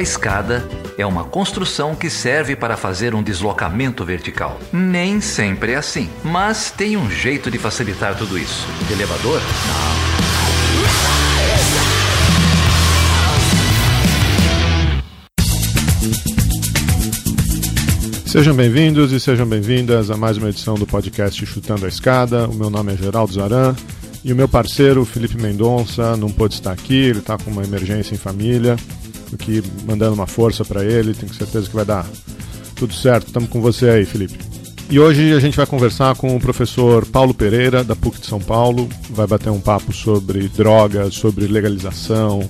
A escada é uma construção que serve para fazer um deslocamento vertical. Nem sempre é assim, mas tem um jeito de facilitar tudo isso. De elevador? Não. Sejam bem-vindos e sejam bem-vindas a mais uma edição do podcast Chutando a Escada. O meu nome é Geraldo Zaran e o meu parceiro, Felipe Mendonça, não pôde estar aqui, ele está com uma emergência em família, aqui mandando uma força para ele, tenho certeza que vai dar tudo certo. Estamos com você aí, Felipe. E hoje a gente vai conversar com o professor Paulo Pereira, da PUC de São Paulo, vai bater um papo sobre drogas, sobre legalização,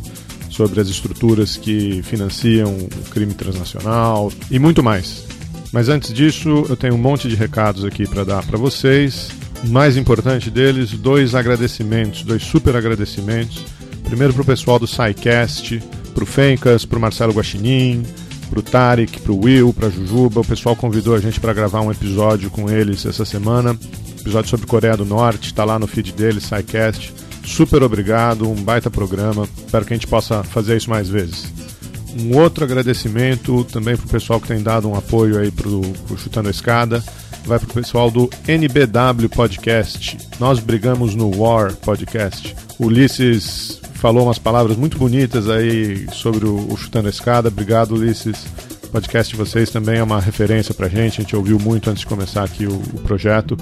sobre as estruturas que financiam o crime transnacional e muito mais. Mas antes disso, eu tenho um monte de recados aqui para dar para vocês. O mais importante deles, dois agradecimentos, dois super agradecimentos. Primeiro para o pessoal do SciCast, para o Fencas, para o Marcelo Guaxinim, para o Tarek, para o Will, para a Jujuba. O pessoal convidou a gente para gravar um episódio com eles essa semana. Episódio sobre Coreia do Norte, está lá no feed deles, SciCast. Super obrigado, um baita programa. Espero que a gente possa fazer isso mais vezes. Um outro agradecimento também para o pessoal que tem dado um apoio aí para o Chutando a Escada. Vai para o pessoal do NBW Podcast. Nós brigamos no War Podcast. Ulisses falou umas palavras muito bonitas aí sobre o, o Chutando a Escada. Obrigado, Ulisses. O podcast de vocês também é uma referência para gente. A gente ouviu muito antes de começar aqui o, o projeto.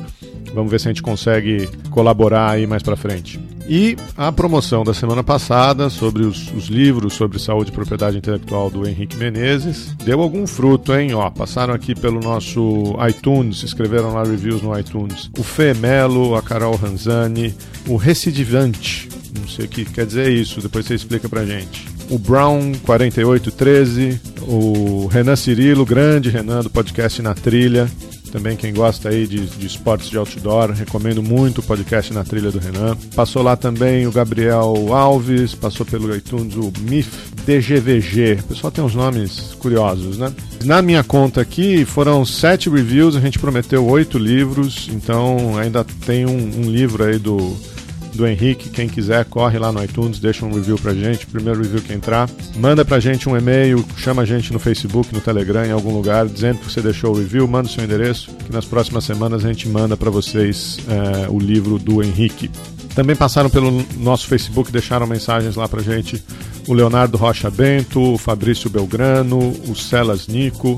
Vamos ver se a gente consegue colaborar aí mais para frente. E a promoção da semana passada sobre os, os, livros sobre saúde e propriedade intelectual do Henrique Menezes deu algum fruto, hein? Ó, passaram aqui pelo nosso iTunes, escreveram lá reviews no iTunes. O Fê Melo, a Carol Ranzani, o Recidivante, não sei o que quer dizer isso, depois você explica pra gente. O Brown 4813, o Renan Cirilo, grande Renan do podcast Na Trilha, também quem gosta aí de, de esportes de outdoor, recomendo muito o podcast na trilha do Renan. Passou lá também o Gabriel Alves, passou pelo iTunes o MIF DGVG. O pessoal tem uns nomes curiosos, né? Na minha conta aqui foram sete reviews, a gente prometeu oito livros, então ainda tem um, um livro aí do do Henrique. Quem quiser, corre lá no iTunes, deixa um review pra gente, primeiro review que entrar. Manda pra gente um e-mail, chama a gente no Facebook, no Telegram, em algum lugar, dizendo que você deixou o review, manda o seu endereço, que nas próximas semanas a gente manda para vocês é, o livro do Henrique. Também passaram pelo nosso Facebook, deixaram mensagens lá pra gente o Leonardo Rocha Bento, o Fabrício Belgrano, o Celas Nico,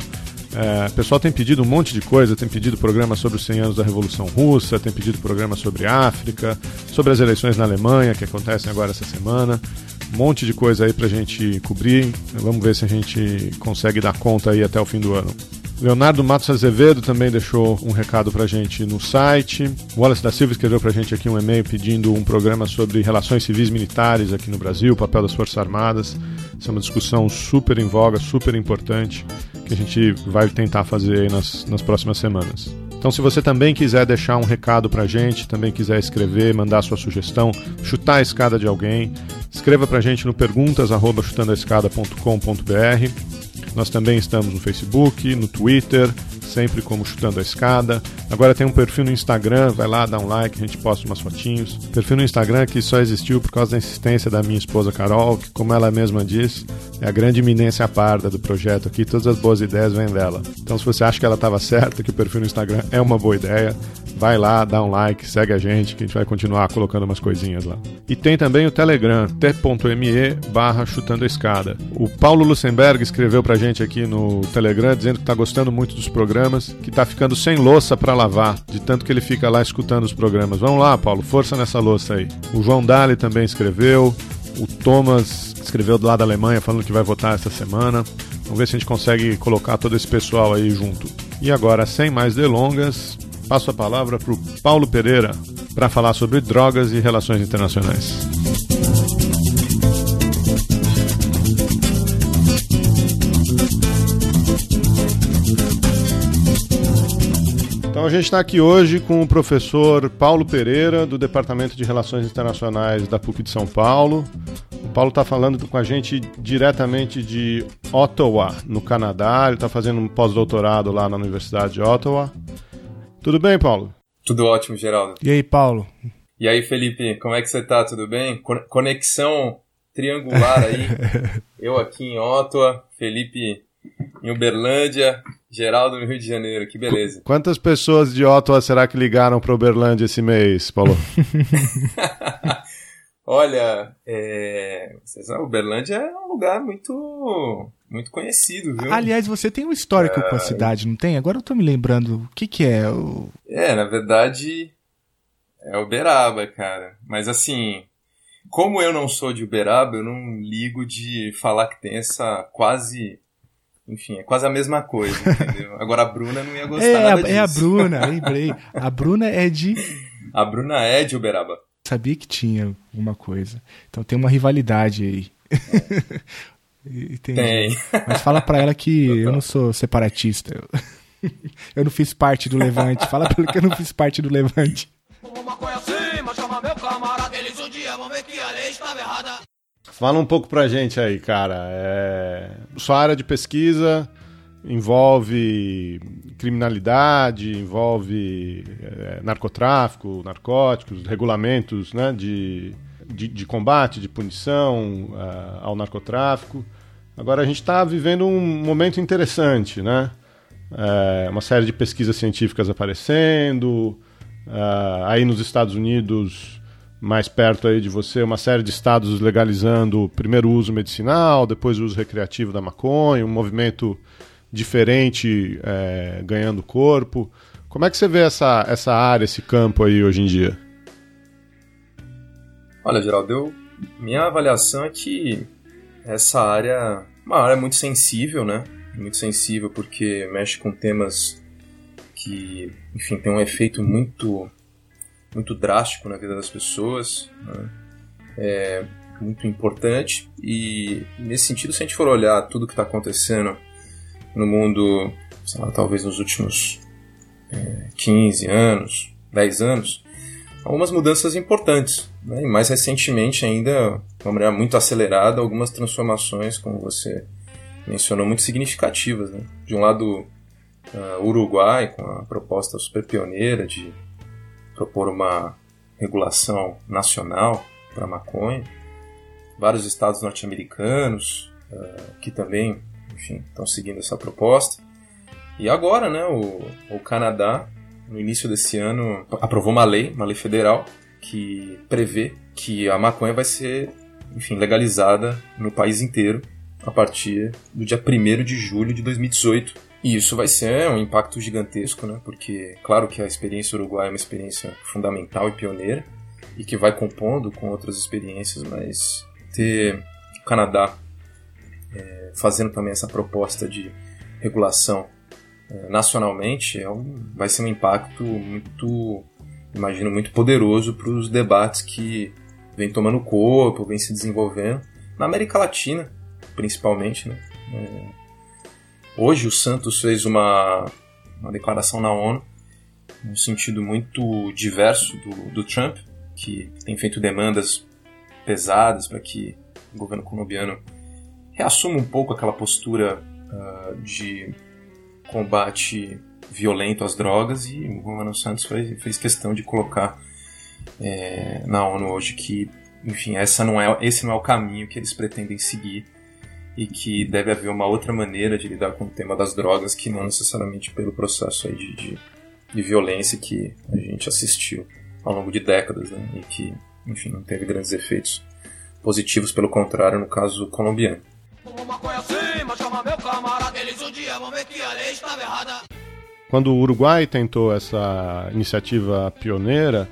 é, o pessoal tem pedido um monte de coisa, tem pedido programa sobre os 100 anos da Revolução Russa, tem pedido programa sobre África, sobre as eleições na Alemanha, que acontecem agora essa semana. Um monte de coisa aí pra gente cobrir. Vamos ver se a gente consegue dar conta aí até o fim do ano. Leonardo Matos Azevedo também deixou um recado pra gente no site. Wallace da Silva escreveu pra gente aqui um e-mail pedindo um programa sobre relações civis militares aqui no Brasil, o papel das Forças Armadas. Essa é uma discussão super em voga, super importante que a gente vai tentar fazer aí nas, nas próximas semanas. Então, se você também quiser deixar um recado pra gente, também quiser escrever, mandar sua sugestão, chutar a escada de alguém, escreva pra gente no perguntas@chutandoaescada.com.br. Nós também estamos no Facebook, no Twitter, sempre como Chutando a Escada. Agora tem um perfil no Instagram, vai lá, dá um like, a gente posta umas fotinhos. Perfil no Instagram que só existiu por causa da insistência da minha esposa Carol, que como ela mesma diz, é a grande iminência parda do projeto aqui, todas as boas ideias vêm dela. Então se você acha que ela estava certa, que o perfil no Instagram é uma boa ideia, vai lá, dá um like, segue a gente, que a gente vai continuar colocando umas coisinhas lá. E tem também o Telegram, t.me barra chutando a escada. O Paulo Luxemburgo escreveu pra gente aqui no Telegram dizendo que tá gostando muito dos programas, que tá ficando sem louça para lavar, de tanto que ele fica lá escutando os programas. Vamos lá, Paulo, força nessa louça aí. O João Dali também escreveu, o Thomas escreveu do lado da Alemanha falando que vai votar essa semana. Vamos ver se a gente consegue colocar todo esse pessoal aí junto. E agora, sem mais delongas, passo a palavra para o Paulo Pereira para falar sobre drogas e relações internacionais. Então a gente está aqui hoje com o professor Paulo Pereira, do Departamento de Relações Internacionais da PUC de São Paulo. O Paulo está falando com a gente diretamente de Ottawa, no Canadá. Ele está fazendo um pós-doutorado lá na Universidade de Ottawa. Tudo bem, Paulo? Tudo ótimo, Geraldo. E aí, Paulo? E aí, Felipe, como é que você tá? Tudo bem? Conexão triangular aí. Eu aqui em Ottawa, Felipe em Uberlândia, Geraldo no Rio de Janeiro. Que beleza. Quantas pessoas de Ottawa será que ligaram para Uberlândia esse mês, Paulo? Olha, é... Uberlândia é um lugar muito muito conhecido, viu? Aliás, você tem um histórico é... com a é. cidade, não tem? Agora eu tô me lembrando. O que que é? O... É, na verdade, é Uberaba, cara. Mas assim, como eu não sou de Uberaba, eu não ligo de falar que tem essa quase. Enfim, é quase a mesma coisa, entendeu? Agora a Bruna não ia gostar é, nada disso. É a Bruna, lembrei. A Bruna é de. A Bruna é de Uberaba. Sabia que tinha alguma coisa. Então tem uma rivalidade aí. Tem. Mas fala pra ela que eu não sou separatista. Eu, eu não fiz parte do Levante. Fala pra ela que eu não fiz parte do Levante. Fala um pouco pra gente aí, cara. É... Sua área de pesquisa envolve criminalidade, envolve é, narcotráfico, narcóticos, regulamentos né, de, de, de combate, de punição uh, ao narcotráfico. Agora a gente está vivendo um momento interessante, né? É, uma série de pesquisas científicas aparecendo, uh, aí nos Estados Unidos, mais perto aí de você, uma série de estados legalizando primeiro o uso medicinal, depois o uso recreativo da maconha, um movimento diferente é, ganhando corpo. Como é que você vê essa, essa área, esse campo aí hoje em dia? Olha, Geraldo, eu, minha avaliação é que essa área uma área muito sensível, né? Muito sensível porque mexe com temas que, enfim, tem um efeito muito, muito drástico na vida das pessoas. Né? É muito importante e nesse sentido, se a gente for olhar tudo que está acontecendo no mundo, lá, talvez nos últimos é, 15 anos, 10 anos, algumas mudanças importantes. Né? E mais recentemente ainda, de uma maneira muito acelerada, algumas transformações, como você mencionou, muito significativas. Né? De um lado, uh, Uruguai, com a proposta super pioneira de propor uma regulação nacional para maconha. Vários estados norte-americanos uh, que também, enfim, estão seguindo essa proposta. E agora, né, o, o Canadá no início desse ano, aprovou uma lei, uma lei federal, que prevê que a maconha vai ser, enfim, legalizada no país inteiro a partir do dia 1 de julho de 2018. E isso vai ser um impacto gigantesco, né? Porque, claro que a experiência uruguaia é uma experiência fundamental e pioneira, e que vai compondo com outras experiências, mas ter o Canadá é, fazendo também essa proposta de regulação é, nacionalmente é um, vai ser um impacto muito, imagino, muito poderoso para os debates que vem tomando corpo, vem se desenvolvendo na América Latina, principalmente. Né? É, hoje o Santos fez uma, uma declaração na ONU num sentido muito diverso do, do Trump, que tem feito demandas pesadas para que o governo colombiano reassuma um pouco aquela postura uh, de combate violento às drogas e o Romano Santos fez, fez questão de colocar é, na ONU hoje que, enfim, essa não é, esse não é o caminho que eles pretendem seguir e que deve haver uma outra maneira de lidar com o tema das drogas que não necessariamente pelo processo aí de, de, de violência que a gente assistiu ao longo de décadas né, e que, enfim, não teve grandes efeitos positivos, pelo contrário, no caso colombiano. Quando o Uruguai tentou essa iniciativa pioneira,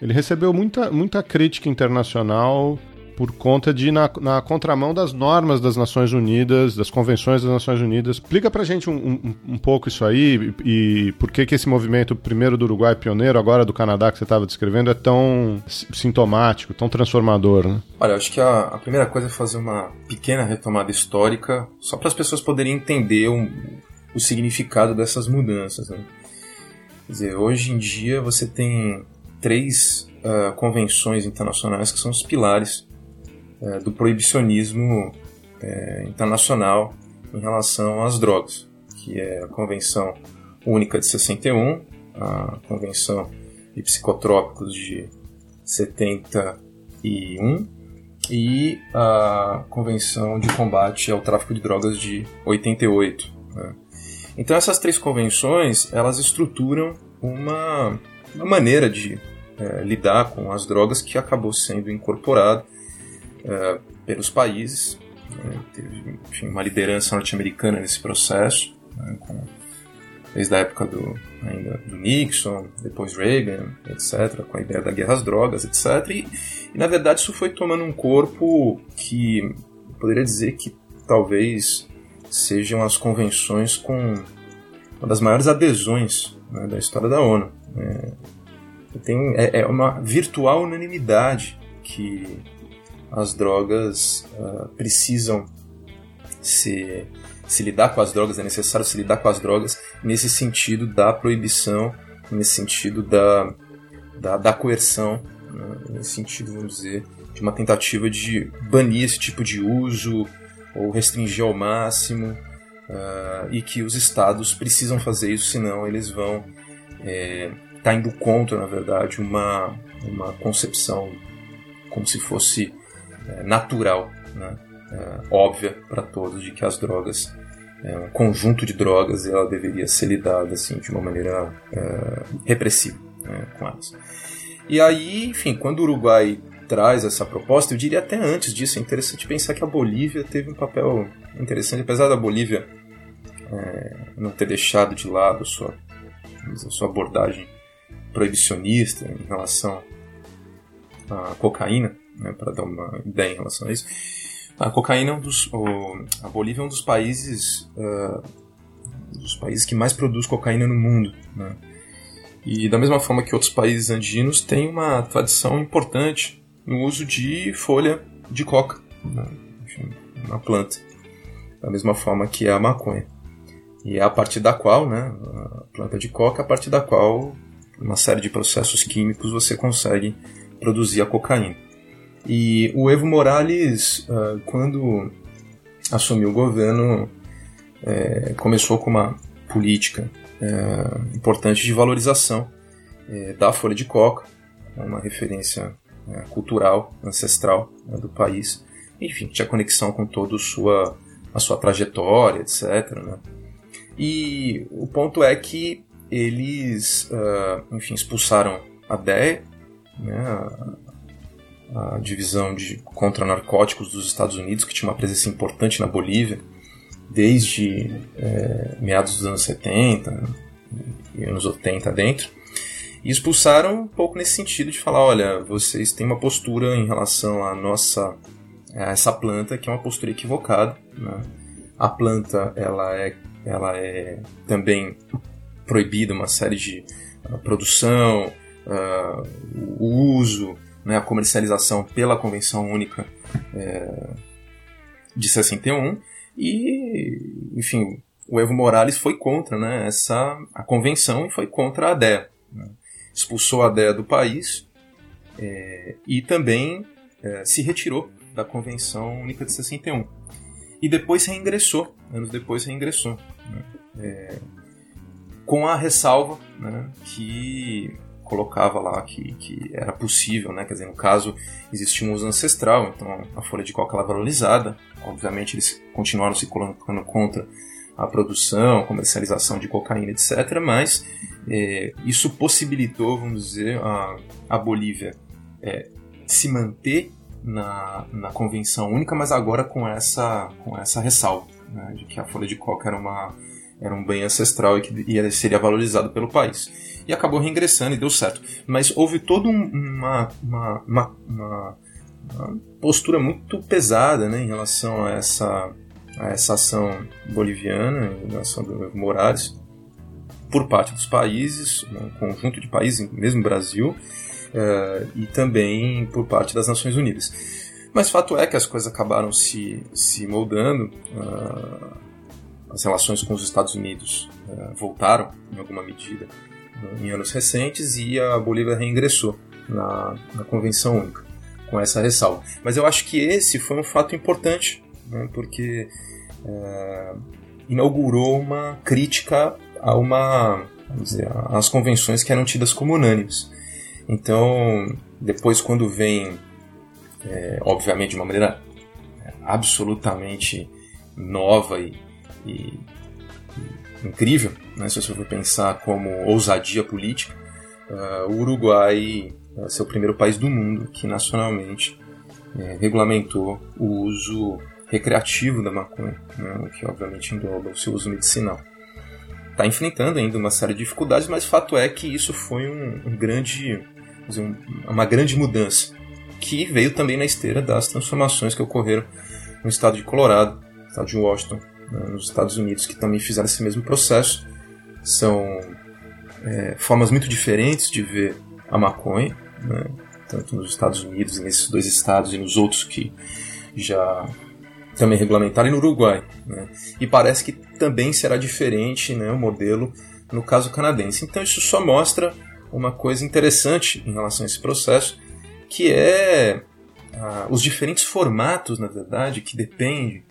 ele recebeu muita, muita crítica internacional por conta de na, na contramão das normas das Nações Unidas, das convenções das Nações Unidas. Explica pra gente um, um, um pouco isso aí e, e, por que, que esse movimento, primeiro do Uruguai pioneiro, agora do Canadá que você estava descrevendo, é tão sintomático, tão transformador, né? Olha, acho que a, a primeira coisa é fazer uma pequena retomada histórica, só para as pessoas poderem entender um, o significado dessas mudanças. Né? Quer dizer, hoje em dia você tem três uh, convenções internacionais que são os pilares é, do proibicionismo é, internacional em relação às drogas, que é a Convenção Única de 61, a Convenção de Psicotrópicos de 71 e a Convenção de Combate ao Tráfico de Drogas de 88. Né? Então essas três convenções elas estruturam uma, uma maneira de é, lidar com as drogas que acabou sendo incorporado é, pelos países. Né? Teve enfim, uma liderança norte-americana nesse processo, né? com, desde a época do, ainda do Nixon, depois Reagan, etc., com a ideia da guerra às drogas, etc. E, e na verdade isso foi tomando um corpo que poderia dizer que talvez sejam as convenções com uma das maiores adesões né, da história da ONU. É, tem, é, é, uma virtual unanimidade que as drogas uh, precisam se, se lidar com as drogas, é necessário se lidar com as drogas. Nesse sentido da proibição, nesse sentido da, da, da coerção, né, nesse sentido, vamos dizer, de uma tentativa de banir esse tipo de uso ou restringir ao máximo, uh, e que os estados precisam fazer isso, senão eles vão é, está indo contra, na verdade, uma, uma concepção como se fosse natural, né? é, óbvia para todos, de que as drogas, é, um conjunto de drogas, ela deveria ser lidada assim, de uma maneira é, repressiva né, com elas. E aí, enfim, quando o Uruguai traz essa proposta, eu diria até antes disso, é interessante pensar que a Bolívia teve um papel interessante, apesar da Bolívia é, não ter deixado de lado a sua, a sua abordagem proibicionista em relação à cocaína, né, para dar uma ideia em relação a isso. A cocaína é um dos, o, a Bolívia é um dos países, uh, dos países que mais produz cocaína no mundo, né? E da mesma forma que outros países andinos tem uma tradição importante no uso de folha de coca, né? Enfim, uma planta, da mesma forma que a maconha. E é a partir da qual, né, a planta de coca, a partir da qual uma série de processos químicos, você consegue produzir a cocaína. E o Evo Morales, uh, quando assumiu o governo, é, começou com uma política é, importante de valorização é, da folha de coca, uma referência cultural, ancestral né, do país. Enfim, tinha conexão com toda sua, a sua trajetória, etc. Né? E o ponto é que eles, uh, enfim, expulsaram a DEA, né, a, divisão de contra narcóticos dos Estados Unidos, que tinha uma presença importante na Bolívia desde é, meados dos anos 70 e anos 80 dentro, e expulsaram um pouco nesse sentido de falar, olha, vocês têm uma postura em relação à nossa a essa planta que é uma postura equivocada, né? A planta ela é ela é também proibida uma série de uh, produção, uh, o uso, né, a comercialização pela Convenção Única uh, de 61 e, enfim, o Evo Morales foi contra né, essa, a convenção e foi contra a DEA. Né? Expulsou a DEA do país é, e também é, se retirou da Convenção Única de 61. E depois reingressou, anos depois reingressou. Né? É, com a ressalva né, que colocava lá que, que era possível, né? Quer dizer, no caso existia um uso ancestral, então a folha de coca era valorizada. Obviamente eles continuaram se colocando contra a produção, comercialização de cocaína, etc. Mas é, isso possibilitou, vamos dizer, a, a Bolívia é, se manter na, na convenção única, mas agora com essa, com essa ressalva, né, de que a folha de coca era uma era um bem ancestral e que e seria valorizado pelo país. E acabou reingressando e deu certo. Mas houve toda uma, uma, uma, uma, postura muito pesada né, em relação a essa, a essa ação boliviana, em relação do Morales, por parte dos países, um conjunto de países, mesmo Brasil, uh, e também por parte das Nações Unidas. Mas fato é que as coisas acabaram se, se moldando. Uh, as relações com os Estados Unidos uh, voltaram, em alguma medida, em anos recentes, e a Bolívia reingressou na, na Convenção Única, com essa ressalva. Mas eu acho que esse foi um fato importante, né, porque uh, inaugurou uma crítica a uma dizer, às convenções que eram tidas como unânimes. Então, depois quando vem é, obviamente de uma maneira é, absolutamente nova e, e incrível, né, se você for pensar como ousadia política, uh, o Uruguai é ser o primeiro país do mundo que nacionalmente é, regulamentou o uso recreativo da maconha, né, o que obviamente engloba o seu uso medicinal. Está enfrentando ainda uma série de dificuldades, mas o fato é que isso foi um, um grande, um, uma grande mudança, que veio também na esteira das transformações que ocorreram no estado de Colorado, no estado de Washington, nos Estados Unidos, que também fizeram esse mesmo processo. São é, formas muito diferentes de ver a maconha, né, tanto nos Estados Unidos, nesses dois estados e nos outros que já também regulamentaram, e no Uruguai. Né? E parece que também será diferente né, o modelo no caso canadense. Então isso só mostra uma coisa interessante em relação a esse processo, que é ah, os diferentes formatos, na verdade, que dependem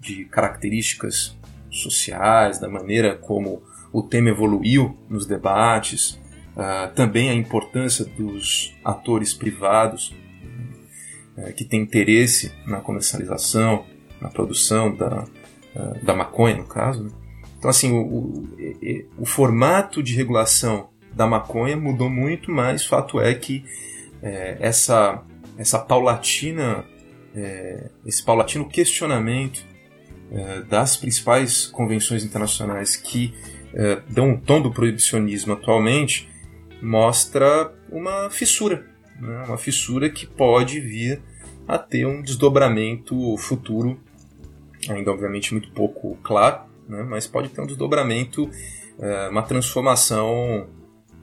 de características sociais, da maneira como o tema evoluiu nos debates, ah, também a importância dos atores privados uh, que têm interesse na comercialização, na produção da, uh, da maconha, no caso. Né? Então, assim, o, o, o, formato de regulação da maconha mudou muito, mas fato é que eh, essa, essa paulatina, eh, esse paulatino questionamento das principais convenções internacionais que dão o tom do proibicionismo atualmente mostra uma fissura, né? uma fissura que pode vir a ter um desdobramento futuro, ainda obviamente muito pouco claro, né? mas pode ter um desdobramento, é, uma transformação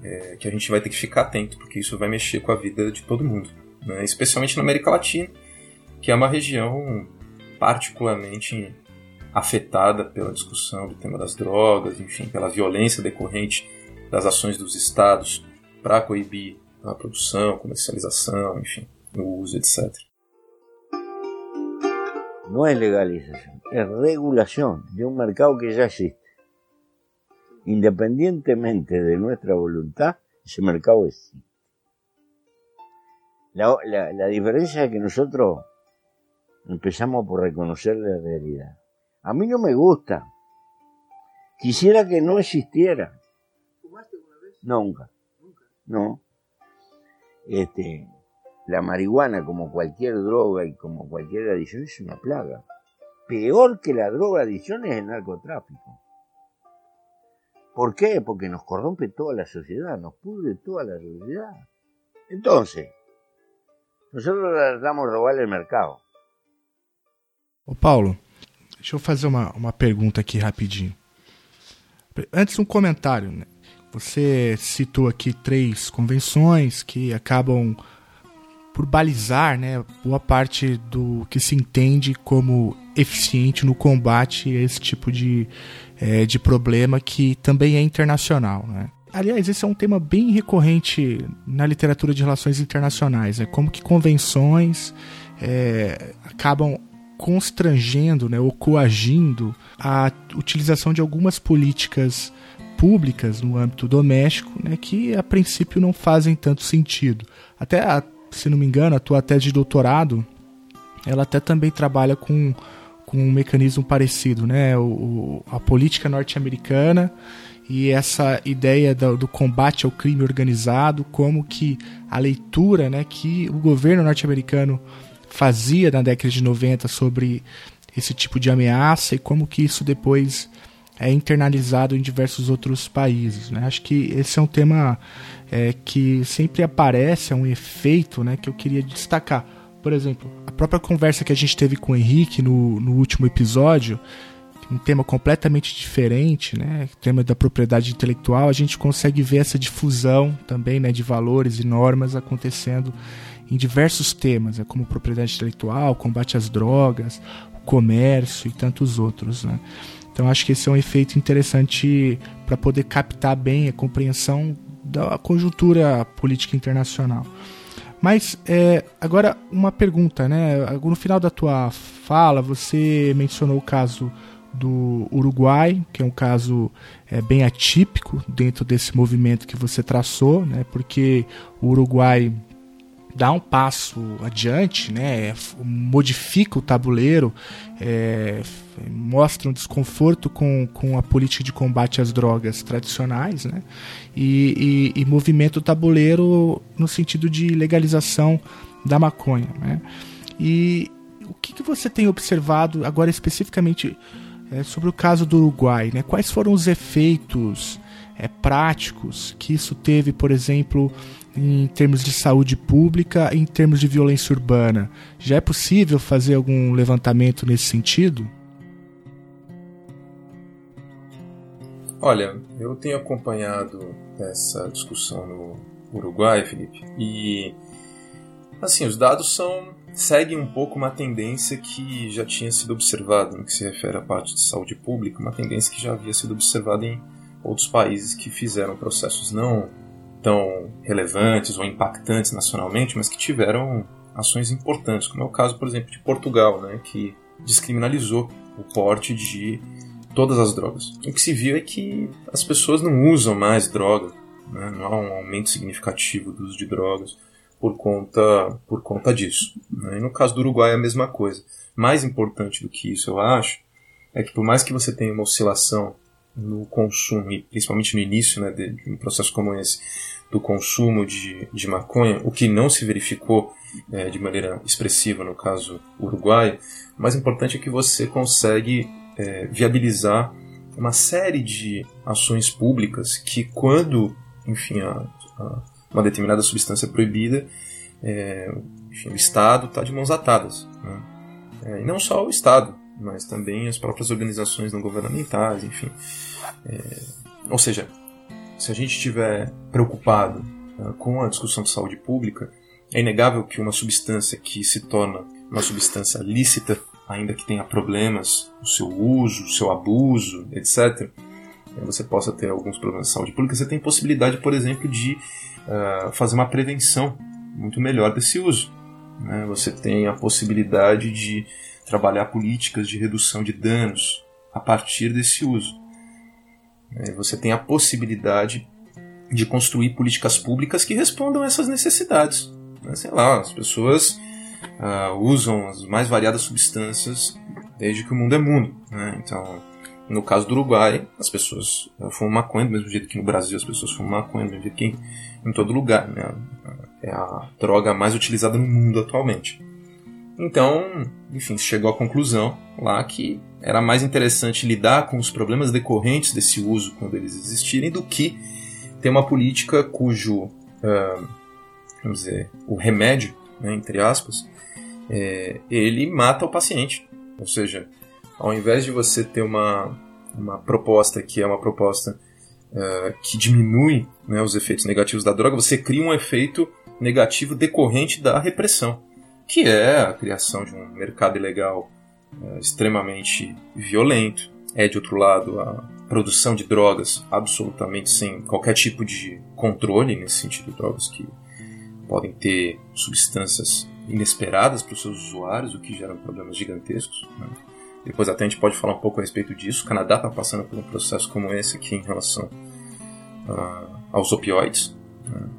é, que a gente vai ter que ficar atento, porque isso vai mexer com a vida de todo mundo, né? especialmente na América Latina, que é uma região particularmente afetada pela discussão do tema das drogas, enfim, pela violência decorrente das ações dos estados para coibir a produção, comercialização, enfim, o uso, etc. No es legalización, es regulación de un mercado que ya existe. Independientemente de nuestra voluntad, ese mercado existe. La, la, la diferencia es que nosotros empezamos por reconocer la realidad. A mí no me gusta. Quisiera que no existiera. Nunca. No. Este, la marihuana, como cualquier droga y como cualquier adicción, es una plaga. Peor que la droga adicción es el narcotráfico. ¿Por qué? Porque nos corrompe toda la sociedad, nos pudre toda la sociedad. Entonces, nosotros tratamos de robar el mercado. Ô Paulo, deixa eu fazer uma, uma pergunta aqui rapidinho. Antes um comentário, né? Você citou aqui três convenções que acabam por balizar né, boa parte do que se entende como eficiente no combate a esse tipo de, é, de problema que também é internacional. Né? Aliás, esse é um tema bem recorrente na literatura de relações internacionais, é como que convenções é, acabam constrangendo né, ou coagindo a utilização de algumas políticas públicas no âmbito doméstico, né, que a princípio não fazem tanto sentido. Até, a, se não me engano, a tua tese de doutorado, ela até também trabalha com, com um mecanismo parecido, né, o, a política norte-americana e essa ideia do, do, combate ao crime organizado, como que a leitura né, que o governo norte-americano fazia na década de 90 sobre esse tipo de ameaça e como que isso depois é internalizado em diversos outros países. Né? Acho que esse é um tema é, que sempre aparece, é um efeito né, que eu queria destacar. Por exemplo, a própria conversa que a gente teve com o Henrique no, no último episódio, um tema completamente diferente, né? O tema da propriedade intelectual, a gente consegue ver essa difusão também né, de valores e normas acontecendo em diversos temas, né, como propriedade intelectual, combate às drogas, comércio e tantos outros. Né? Então acho que esse é um efeito interessante para poder captar bem a compreensão da conjuntura política internacional. Mas é, agora uma pergunta, né? No final da tua fala você mencionou o caso do Uruguai, que é um caso é, bem atípico dentro desse movimento que você traçou, né? Porque o Uruguai dá um passo adiante, né, modifica o tabuleiro, é, mostra um desconforto com, com a política de combate às drogas tradicionais, né, e, e, e movimenta o tabuleiro no sentido de legalização da maconha. Né. E o que, que você tem observado agora especificamente é, sobre o caso do Uruguai? Né? Quais foram os efeitos é, práticos que isso teve, por exemplo, em termos de saúde pública em termos de violência urbana? Já é possível fazer algum levantamento nesse sentido? Olha, eu tenho acompanhado essa discussão no Uruguai, Felipe, e assim, os dados são seguem um pouco uma tendência que já tinha sido observada no que se refere à parte de saúde pública, uma tendência que já havia sido observada em outros países que fizeram processos não tão relevantes ou impactantes nacionalmente, mas que tiveram ações importantes, como é o caso, por exemplo, de Portugal, né, que descriminalizou o porte de todas as drogas. O que se viu é que as pessoas não usam mais droga, né, não há um aumento significativo do uso de drogas por conta, por conta disso. Né. E no caso do Uruguai é a mesma coisa. Mais importante do que isso, eu acho, é que por mais que você tenha uma oscilação no consumo, e principalmente no início né, de, um processo como esse, do consumo de, de maconha, o que não se verificou é, de maneira expressiva no caso uruguaio, o mais importante é que você consegue é, viabilizar uma série de ações públicas que, quando enfim, a, a, uma determinada substância é proibida, enfim, o Estado está de mãos atadas. Né? É, e não só o Estado, mas também as próprias organizações não governamentais, enfim. É, ou seja, se a gente estiver preocupado uh, com a discussão de saúde pública, é inegável que uma substância que se torna uma substância lícita, ainda que tenha problemas no seu uso, seu abuso, etc., né, você possa ter alguns problemas de saúde pública, você tem possibilidade, por exemplo, de uh, fazer uma prevenção muito melhor desse uso. Né? Você tem a possibilidade de trabalhar políticas de redução de danos a partir desse uso. É, você tem a possibilidade de construir políticas públicas que respondam a essas necessidades. Né? Sei lá, as pessoas uh, usam as mais variadas substâncias desde que o mundo é mundo. Né? Então, no caso do Uruguai, as pessoas uh, fumam maconha do mesmo jeito que no Brasil as pessoas fumam maconha, do mesmo jeito que em, em todo lugar. Né? É a droga mais utilizada no mundo atualmente. Então, enfim, chegou à conclusão lá que era mais interessante lidar com os problemas decorrentes desse uso quando eles existirem do que ter uma política cujo, uh, vamos dizer, o remédio, né, entre aspas, é, ele mata o paciente. Ou seja, ao invés de você ter uma, uma proposta que é uma proposta uh, que diminui né, os efeitos negativos da droga, você cria um efeito negativo decorrente da repressão que é a criação de um mercado ilegal é, extremamente violento. É, de outro lado, a produção de drogas absolutamente sem qualquer tipo de controle, nesse sentido, drogas que podem ter substâncias inesperadas para os seus usuários, o que gera problemas gigantescos. Né? Depois até a gente pode falar um pouco a respeito disso. O Canadá está passando por um processo como esse aqui em relação uh, aos opioides. Né?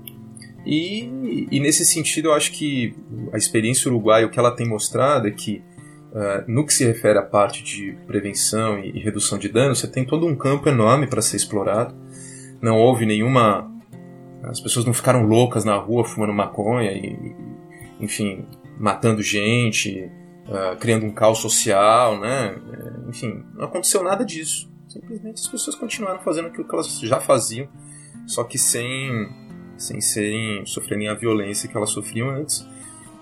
E, e, nesse sentido, eu acho que a experiência uruguaia, o que ela tem mostrado é que, uh, no que se refere à parte de prevenção e, e redução de danos, você tem todo um campo enorme para ser explorado. Não houve nenhuma. As pessoas não ficaram loucas na rua fumando maconha e, enfim, matando gente, uh, criando um caos social, né? É, enfim, não aconteceu nada disso. Simplesmente as pessoas continuaram fazendo aquilo que elas já faziam, só que sem sem serem sofrerem a violência que elas sofriam antes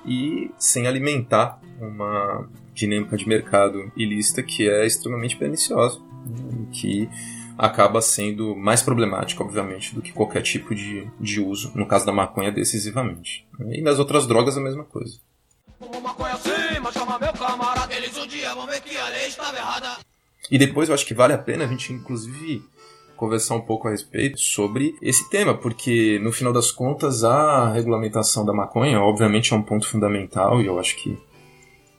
e sem alimentar uma dinâmica de mercado ilícita que é extremamente perniciosa, né, que acaba sendo mais problemática, obviamente, do que qualquer tipo de, de uso, no caso da maconha, decisivamente. E nas outras drogas, a mesma coisa. E depois eu acho que vale a pena a gente, inclusive, conversar um pouco a respeito sobre esse tema, porque no final das contas a regulamentação da maconha, obviamente, é um ponto fundamental e eu acho que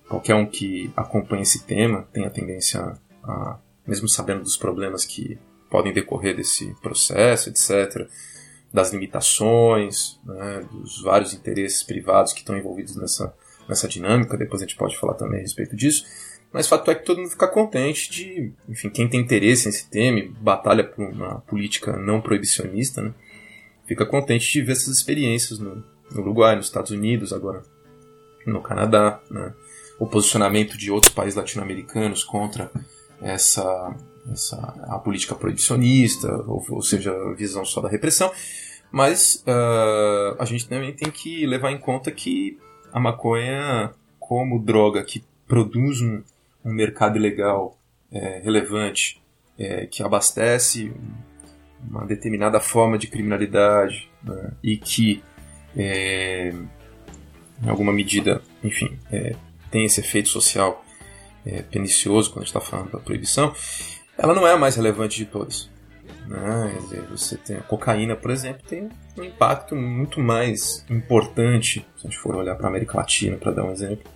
qualquer um que acompanha esse tema tem a tendência a, mesmo sabendo dos problemas que podem decorrer desse processo, etc., das limitações, né, dos vários interesses privados que estão envolvidos nessa, nessa dinâmica. Depois a gente pode falar também a respeito disso. Mas fato é que todo mundo fica contente de, enfim, quem tem interesse nesse tema e batalha por uma política não proibicionista, né, fica contente de ver essas experiências no, no Uruguai, nos Estados Unidos, agora no Canadá, né, o posicionamento de outros países latino-americanos contra essa, essa a política proibicionista, ou, ou seja, a visão só da repressão. Mas uh, a gente também tem que levar em conta que a maconha, como droga que produz um, um mercado ilegal é, relevante, é, que abastece uma determinada forma de criminalidade né, e que, é, em alguma medida, enfim, é, tem esse efeito social é, pernicioso quando a gente está falando da proibição, ela não é a mais relevante de todas. Né? Você tem a cocaína, por exemplo, tem um impacto muito mais importante, se a gente for olhar para a América Latina, para dar um exemplo,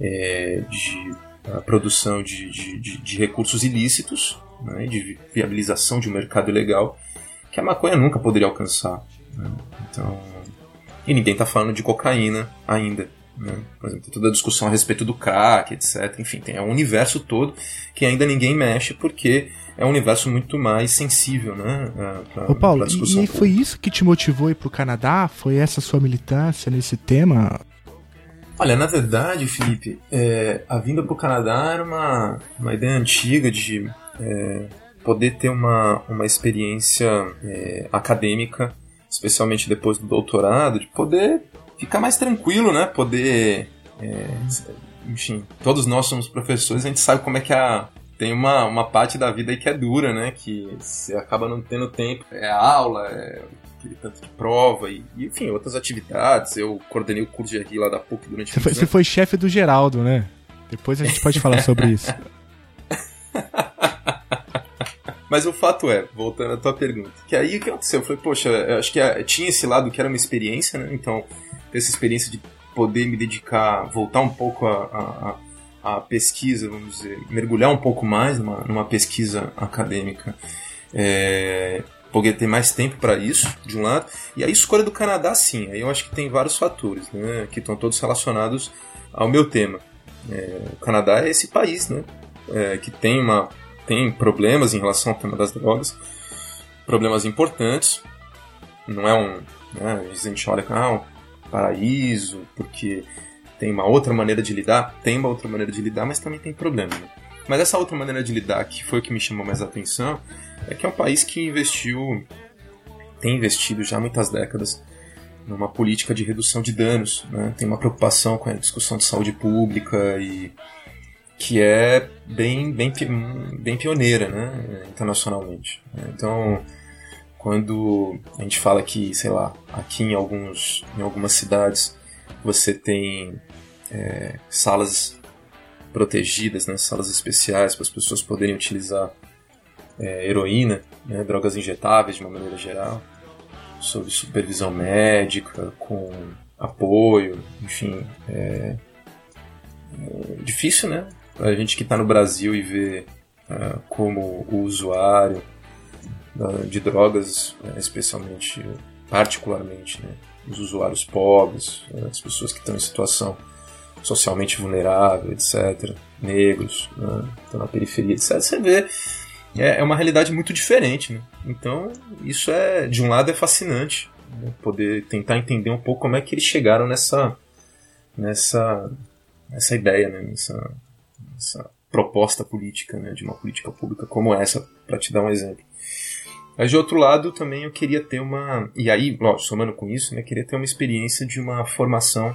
é, de produção de, de, de, de, recursos ilícitos, né? de viabilização de um mercado ilegal, que a maconha nunca poderia alcançar. Né? Então, e ninguém está falando de cocaína ainda. Né? Por exemplo, toda a discussão a respeito do crack, etc. Enfim, tem um universo todo que ainda ninguém mexe porque é um universo muito mais sensível, né? Pra, Ô Paulo, e, e foi isso que te motivou a ir para o Canadá? Foi essa sua militância nesse tema? Olha, na verdade, Felipe, é, a vinda para o Canadá era uma, uma ideia antiga de é, poder ter uma, uma experiência é, acadêmica, especialmente depois do doutorado, de poder ficar mais tranquilo, né? Poder. É, enfim, todos nós somos professores, a gente sabe como é que a. Tem uma, uma parte da vida aí que é dura, né? Que você acaba não tendo tempo. É aula, é aquele tanto de prova e, e, enfim, outras atividades. Eu coordenei o curso de RI lá da PUC durante Você foi, você foi chefe do Geraldo, né? Depois a gente pode falar sobre isso. Mas o fato é, voltando à tua pergunta, que aí o que aconteceu? Eu falei, poxa, eu acho que tinha esse lado que era uma experiência, né? Então, ter essa experiência de poder me dedicar, voltar um pouco a, a, a pesquisa, vamos dizer, mergulhar um pouco mais numa, numa pesquisa acadêmica, é, poder ter mais tempo para isso, de um lado, e a escolha do Canadá, sim, aí eu acho que tem vários fatores, né, que estão todos relacionados ao meu tema. É, o Canadá é esse país, né, é, que tem uma tem problemas em relação ao tema das drogas, problemas importantes, não é um, né, a gente olha, ah, paraíso, porque tem uma outra maneira de lidar, tem uma outra maneira de lidar, mas também tem problema. Né? Mas essa outra maneira de lidar, que foi o que me chamou mais a atenção, é que é um país que investiu, tem investido já há muitas décadas numa política de redução de danos, né? tem uma preocupação com a discussão de saúde pública e que é bem, bem, bem pioneira né? internacionalmente. Então, quando a gente fala que, sei lá, aqui em, alguns, em algumas cidades você tem é, salas protegidas, né, salas especiais para as pessoas poderem utilizar é, heroína, né, drogas injetáveis de uma maneira geral, sob supervisão médica, com apoio, enfim. É, é difícil, né? A gente que está no Brasil e vê uh, como o usuário de drogas, né, especialmente, particularmente, né, os usuários pobres, né, as pessoas que estão em situação socialmente vulnerável, etc., negros, né, estão na periferia, etc., você vê é, é uma realidade muito diferente. Né? Então, isso é, de um lado, é fascinante, né? poder tentar entender um pouco como é que eles chegaram nessa, nessa, nessa ideia, né? nessa, nessa proposta política, né? de uma política pública como essa, para te dar um exemplo. Mas de outro lado, também eu queria ter uma. E aí, lógico, somando com isso, né, queria ter uma experiência de uma formação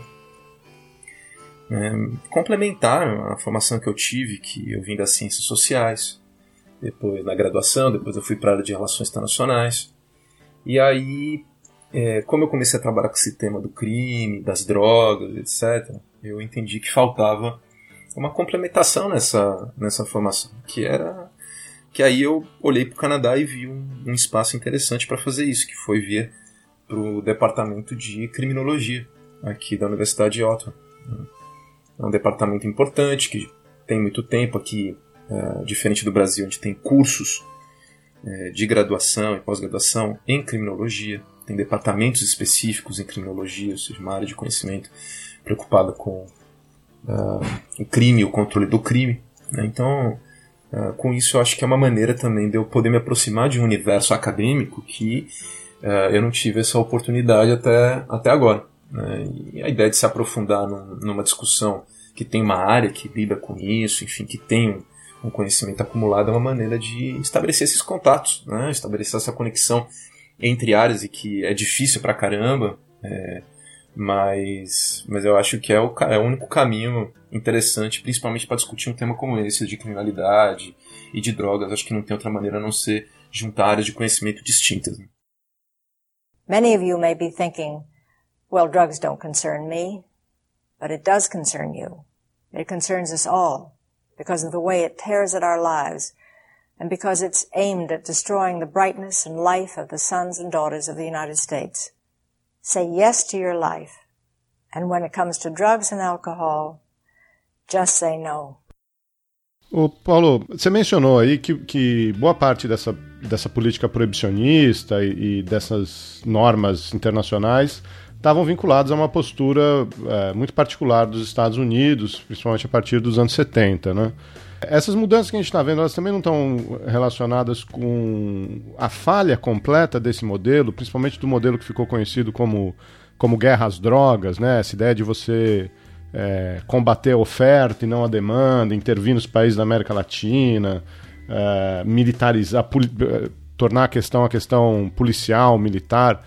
né, complementar à formação que eu tive, que eu vim das ciências sociais, depois na graduação, depois eu fui para a área de relações internacionais. E aí, é, como eu comecei a trabalhar com esse tema do crime, das drogas, etc., eu entendi que faltava uma complementação nessa, nessa formação, que era que aí eu olhei para o Canadá e vi um, um espaço interessante para fazer isso, que foi vir para o departamento de criminologia aqui da Universidade de Ottawa. É um departamento importante que tem muito tempo aqui, é, diferente do Brasil, onde tem cursos é, de graduação e pós-graduação em criminologia. tem departamentos específicos em criminologia, ou seja, uma área de conhecimento preocupada com uh, o crime, o controle do crime. Né? Então, uh, com isso, eu acho que é uma maneira também de eu poder me aproximar de um universo acadêmico que eu não tive essa oportunidade até, até agora. Né? E a ideia de se aprofundar num, numa discussão que tem uma área que lida com isso, enfim, que tem um conhecimento acumulado, é uma maneira de estabelecer esses contatos, né? estabelecer essa conexão entre áreas e que é difícil pra caramba. É, mas, mas eu acho que é o, é o único caminho interessante, principalmente para discutir um tema como esse de criminalidade e de drogas. Acho que não tem outra maneira a não ser juntar áreas de conhecimento distintas. Né? Many of you may be thinking, well, drugs don't concern me, but it does concern you. It concerns us all because of the way it tears at our lives and because it's aimed at destroying the brightness and life of the sons and daughters of the United States. Say yes to your life. And when it comes to drugs and alcohol, just say no. O Paulo, você mencionou aí que, que boa parte dessa, dessa política proibicionista e, e dessas normas internacionais estavam vinculados a uma postura é, muito particular dos Estados Unidos, principalmente a partir dos anos 70, né? Essas mudanças que a gente está vendo, elas também não estão relacionadas com a falha completa desse modelo, principalmente do modelo que ficou conhecido como, como guerra às drogas, né? Essa ideia de você é, combater a oferta e não a demanda, intervir nos países da América Latina, é, militarizar, é, tornar a questão a questão policial, militar.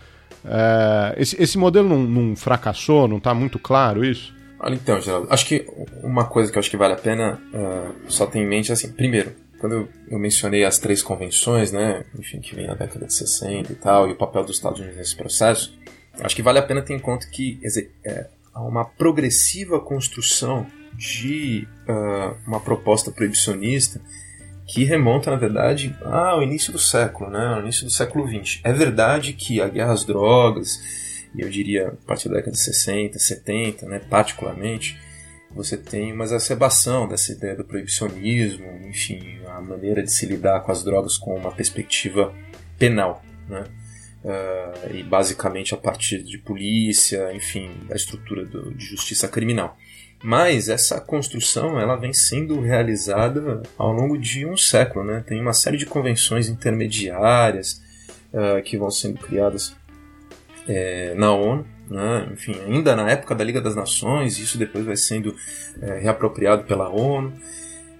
É, esse, esse modelo não, não fracassou, não está muito claro isso? Olha, então, Geraldo, acho que uma coisa que eu acho que vale a pena uh, só ter em mente é assim, primeiro, quando eu, mencionei as três convenções, né, enfim, que vem na década de 60 e tal, e o papel dos Estados Unidos nesse processo, acho que vale a pena ter em conta que é, há uma progressiva construção de uh, uma proposta proibicionista que remonta, na verdade, ao início do século, né, ao início do século XX. É verdade que a guerra às drogas e eu diria a partir da década de 60, 70, né, particularmente, você tem uma exacerbação dessa ideia do proibicionismo, enfim, a maneira de se lidar com as drogas com uma perspectiva penal, né? Uh, e basicamente a partir de polícia, enfim, da estrutura do, de justiça criminal. Mas essa construção ela vem sendo realizada ao longo de um século, né? Tem uma série de convenções intermediárias uh, que vão sendo criadas é, na ONU, né? enfim, ainda na época da Liga das Nações, isso depois vai sendo é, reapropriado pela ONU,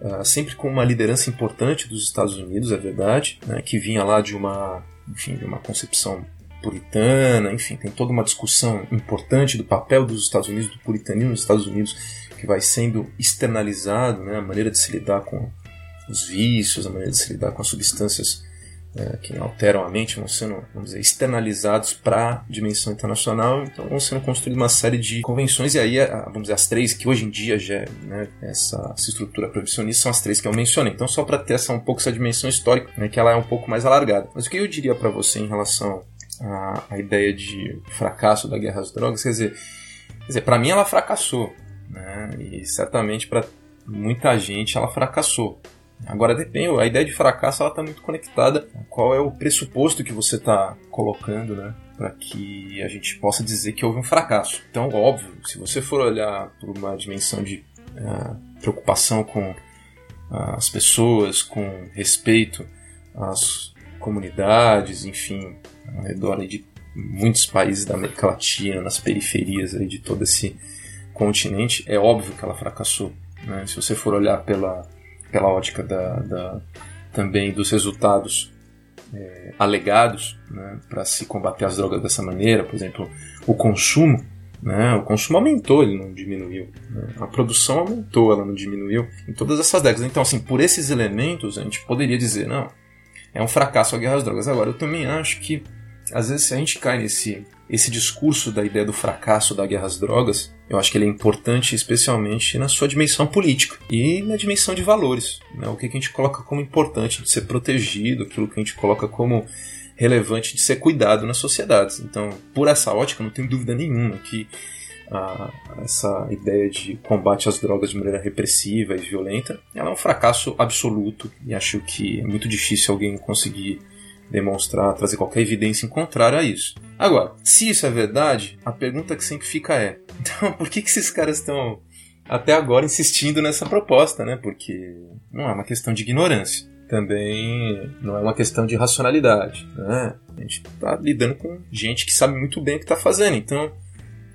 é, sempre com uma liderança importante dos Estados Unidos, é verdade, né? que vinha lá de uma, enfim, de uma concepção puritana, enfim, tem toda uma discussão importante do papel dos Estados Unidos, do puritanismo dos Estados Unidos, que vai sendo externalizado, né? a maneira de se lidar com os vícios, a maneira de se lidar com as substâncias é, que alteram a mente vão sendo, vamos dizer, externalizados para a dimensão internacional, então vão sendo construídas uma série de convenções, e aí, vamos dizer, as três que hoje em dia já, né, essa, essa estrutura proibicionista são as três que eu mencionei. Então, só para ter essa, um pouco essa dimensão histórica, né, que ela é um pouco mais alargada. Mas o que eu diria para você em relação à, à, ideia de fracasso da guerra às drogas, quer dizer, quer dizer para mim ela fracassou, né, e certamente para muita gente ela fracassou. Agora depende, a ideia de fracasso ela está muito conectada a qual é o pressuposto que você está colocando, né? Para que a gente possa dizer que houve um fracasso. Então, óbvio, se você for olhar por uma dimensão de uh, preocupação com uh, as pessoas, com respeito às comunidades, enfim, ao redor de muitos países da América Latina, nas periferias de todo esse continente, é óbvio que ela fracassou. Né? Se você for olhar pela pela ótica da, da também dos resultados é, alegados né, para se combater as drogas dessa maneira, por exemplo, o consumo. Né, o consumo aumentou, ele não diminuiu. Né, a produção aumentou, ela não diminuiu em todas essas décadas. Então, assim, por esses elementos, a gente poderia dizer, não, é um fracasso a guerra às drogas. Agora, eu também acho que, às vezes, se a gente cai nesse esse discurso da ideia do fracasso da guerra às drogas, eu acho que ele é importante especialmente na sua dimensão política e na dimensão de valores. Né? O que a gente coloca como importante de ser protegido, aquilo que a gente coloca como relevante de ser cuidado nas sociedades. Então, por essa ótica, não tenho dúvida nenhuma que a, essa ideia de combate às drogas de maneira repressiva e violenta, ela é um fracasso absoluto e acho que é muito difícil alguém conseguir demonstrar, trazer qualquer evidência em contrário a isso. Agora, se isso é verdade, a pergunta que sempre fica é: então por que, que esses caras estão até agora insistindo nessa proposta, né? Porque não é uma questão de ignorância. Também não é uma questão de racionalidade, né? A gente está lidando com gente que sabe muito bem o que está fazendo. Então,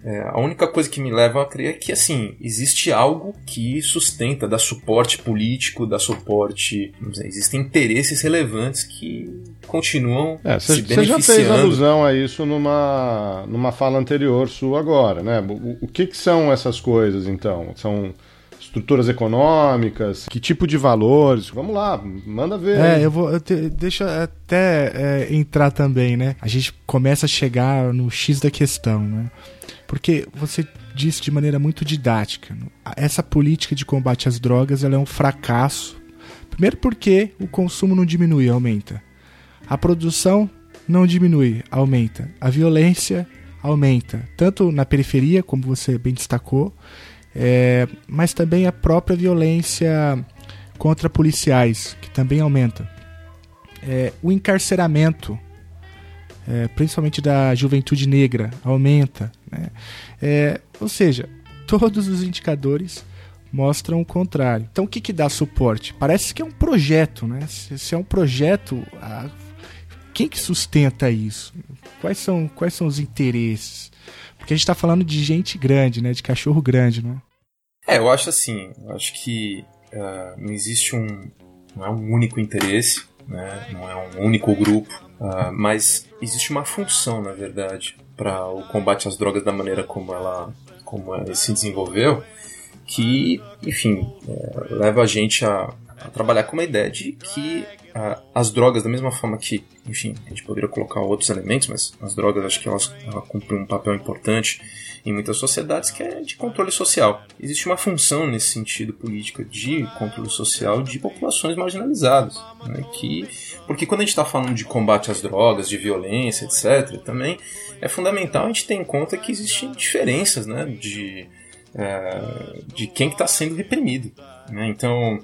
é, a única coisa que me leva a crer é que, assim, existe algo que sustenta, dá suporte político, dá suporte. Dizer, existem interesses relevantes que continuam é, cê, se beneficiando. Você já fez alusão a isso numa, numa fala anterior sua agora, né? O, o que, que são essas coisas, então? São estruturas econômicas, que tipo de valores. Vamos lá, manda ver. É, eu vou. Eu te, deixa até é, entrar também, né? A gente começa a chegar no X da questão, né? Porque você disse de maneira muito didática, essa política de combate às drogas ela é um fracasso. Primeiro porque o consumo não diminui, aumenta. A produção não diminui, aumenta. A violência aumenta, tanto na periferia, como você bem destacou, é, mas também a própria violência contra policiais, que também aumenta. É, o encarceramento é, principalmente da juventude negra, aumenta. Né? É, ou seja, todos os indicadores mostram o contrário. Então, o que, que dá suporte? Parece que é um projeto, né? Se, se é um projeto, a, quem que sustenta isso? Quais são, quais são os interesses? Porque a gente está falando de gente grande, né? De cachorro grande, não é? É, eu acho assim, eu acho que uh, não existe um, não é um único interesse, né? Não é um único grupo Uh, mas existe uma função, na verdade, para o combate às drogas da maneira como ela, como ela se desenvolveu, que, enfim, é, leva a gente a, a, trabalhar com uma ideia de que uh, as drogas, da mesma forma que, enfim, a gente poderia colocar outros elementos, mas as drogas acho que elas, elas cumprem um papel importante em muitas sociedades, que é de controle social. Existe uma função nesse sentido política de controle social de populações marginalizadas, né, que porque quando a gente está falando de combate às drogas, de violência, etc., também é fundamental a gente ter em conta que existem diferenças né, de, é, de quem está que tá sendo reprimido. Né? Então,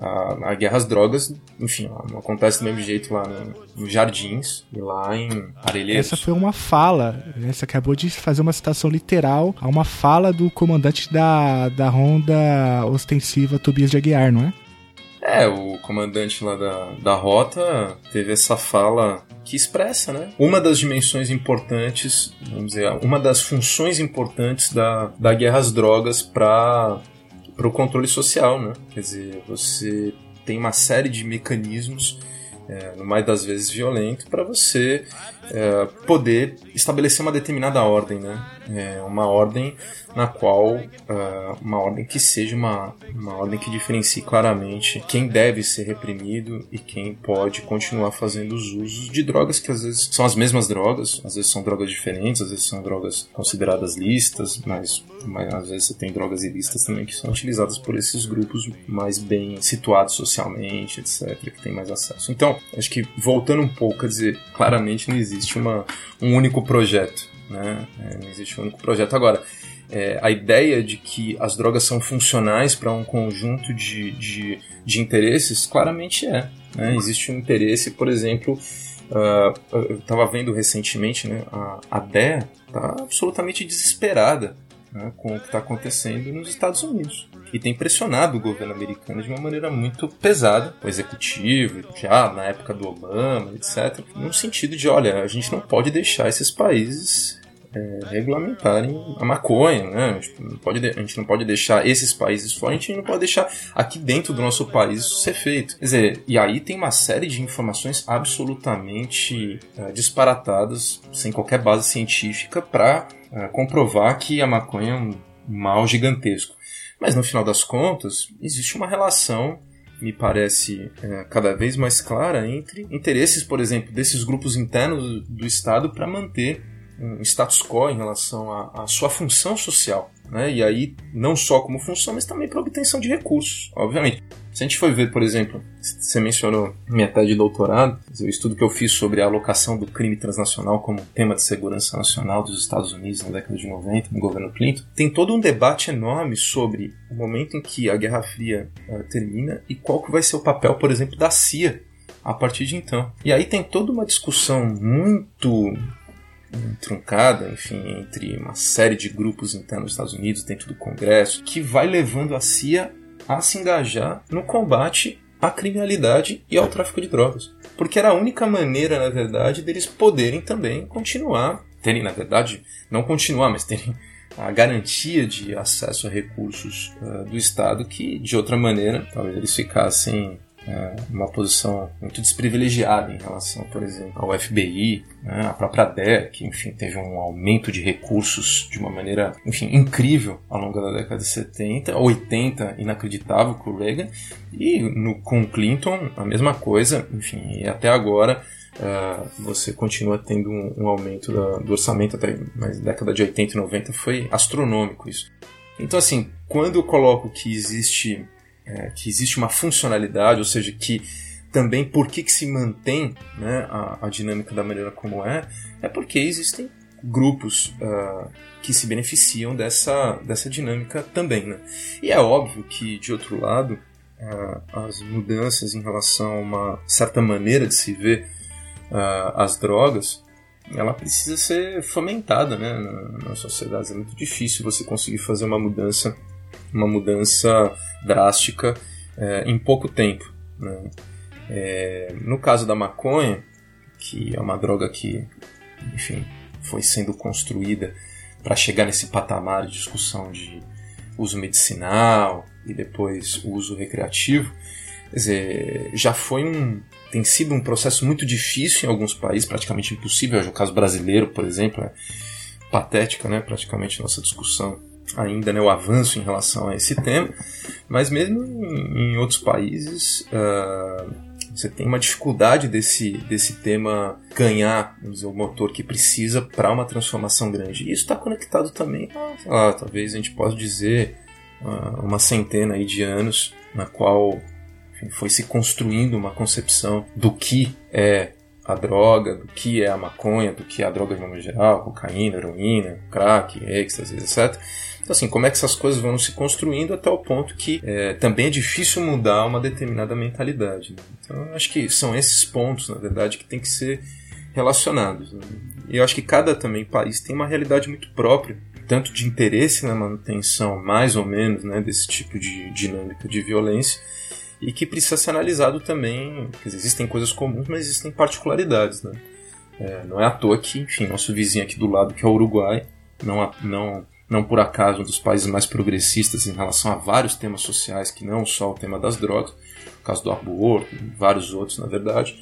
a, a, guerra às drogas, enfim, acontece do mesmo jeito lá no, nos Jardins e lá em Arelheiros. Essa foi uma fala, né? você acabou de fazer uma citação literal a uma fala do comandante da, da ronda ostensiva Tobias de Aguiar, não é? É, o comandante lá da, da rota teve essa fala que expressa, né? Uma das dimensões importantes, vamos dizer, uma das funções importantes da, da guerra às drogas para para o controle social, né? Quer dizer, você tem uma série de mecanismos, é, no mais das vezes violento, para você é, poder estabelecer uma determinada ordem, né? É, uma ordem na qual uh, uma ordem que seja uma, uma ordem que diferencie claramente quem deve ser reprimido e quem pode continuar fazendo os usos de drogas que às vezes são as mesmas drogas, às vezes são drogas diferentes, às vezes são drogas consideradas listas, mas, mas às vezes você tem drogas ilícitas também que são utilizadas por esses grupos mais bem situados socialmente, etc., que têm mais acesso. Então, acho que voltando um pouco, quer dizer, claramente não existe uma, um único projeto. Né? É, não existe um único projeto. Agora, é, a ideia de que as drogas são funcionais para um conjunto de, de, de, interesses, claramente é. Né? Existe um interesse, por exemplo, uh, eu estava vendo recentemente, né, a, a DEA está absolutamente desesperada né, com o que está acontecendo nos Estados Unidos. E tem pressionado o governo americano de uma maneira muito pesada, o executivo, já na época do Obama, etc., no sentido de: olha, a gente não pode deixar esses países é, regulamentarem a maconha, né? A gente, não pode, a gente não pode deixar esses países fora, a gente não pode deixar aqui dentro do nosso país isso ser feito. Quer dizer, e aí tem uma série de informações absolutamente é, disparatadas, sem qualquer base científica, para é, comprovar que a maconha é um mal gigantesco. Mas no final das contas, existe uma relação me parece é, cada vez mais clara entre interesses, por exemplo, desses grupos internos do, do Estado para manter um status quo em relação à, à sua função social. Né? E aí, não só como função, mas também para obtenção de recursos, obviamente. Se a gente for ver, por exemplo, você mencionou minha tese de doutorado, o estudo que eu fiz sobre a alocação do crime transnacional como tema de segurança nacional dos Estados Unidos na década de 90, no governo Clinton, tem todo um debate enorme sobre o momento em que a Guerra Fria uh, termina e qual que vai ser o papel, por exemplo, da CIA a partir de então. E aí tem toda uma discussão muito truncada, enfim, entre uma série de grupos internos dos Estados Unidos, dentro do Congresso, que vai levando a CIA a se engajar no combate à criminalidade e ao tráfico de drogas. Porque era a única maneira, na verdade, deles poderem também continuar, terem, na verdade, não continuar, mas terem a garantia de acesso a recursos uh, do Estado que, de outra maneira, talvez eles ficassem é, uma posição muito desprivilegiada em relação, por exemplo, ao FBI, né, a própria DEA, que enfim, teve um aumento de recursos de uma maneira enfim, incrível ao longo da década de 70, 80, inacreditável com o Reagan, e no, com Clinton a mesma coisa, enfim, e até agora Uh, você continua tendo um, um aumento do orçamento até na década de 80 e 90 foi astronômico isso. Então assim, quando eu coloco que existe é, que existe uma funcionalidade, ou seja, que também por que, que se mantém né, a, a, dinâmica da maneira como é, é porque existem grupos uh, que se beneficiam dessa, dessa dinâmica também. Né? E é óbvio que, de outro lado, uh, as mudanças em relação a uma certa maneira de se ver uh, as drogas, ela precisa ser fomentada né, na, nas sociedades. É muito difícil você conseguir fazer uma mudança uma mudança drástica é, em pouco tempo. Né? É, no caso da maconha, que é uma droga que, enfim, foi sendo construída para chegar nesse patamar de discussão de uso medicinal e depois uso recreativo, quer dizer, já foi um tem sido um processo muito difícil em alguns países, praticamente impossível. No caso brasileiro, por exemplo, é patética, né, praticamente nossa discussão ainda né, o avanço em relação a esse tema, mas mesmo em, em outros países uh, você tem uma dificuldade desse, desse tema ganhar dizer, o motor que precisa para uma transformação grande. E isso está conectado também, a, talvez a gente possa dizer, uh, uma centena aí de anos na qual enfim, foi se construindo uma concepção do que é a droga, do que é a maconha, do que é a droga de modo geral, cocaína, heroína, crack, êxtase, etc. Então, assim, como é que essas coisas vão se construindo até o ponto que é, também é difícil mudar uma determinada mentalidade. Né? Então, acho que são esses pontos, na verdade, que tem que ser relacionados. Né? E eu acho que cada também país tem uma realidade muito própria, tanto de interesse na manutenção, mais ou menos, né, desse tipo de dinâmica de violência, e que precisa ser analisado também. Dizer, existem coisas comuns, mas existem particularidades. Né? É, não é à toa que, enfim, nosso vizinho aqui do lado, que é o Uruguai, não, não não por acaso um dos países mais progressistas em relação a vários temas sociais, que não só o tema das drogas, o caso do aborto, vários outros, na verdade,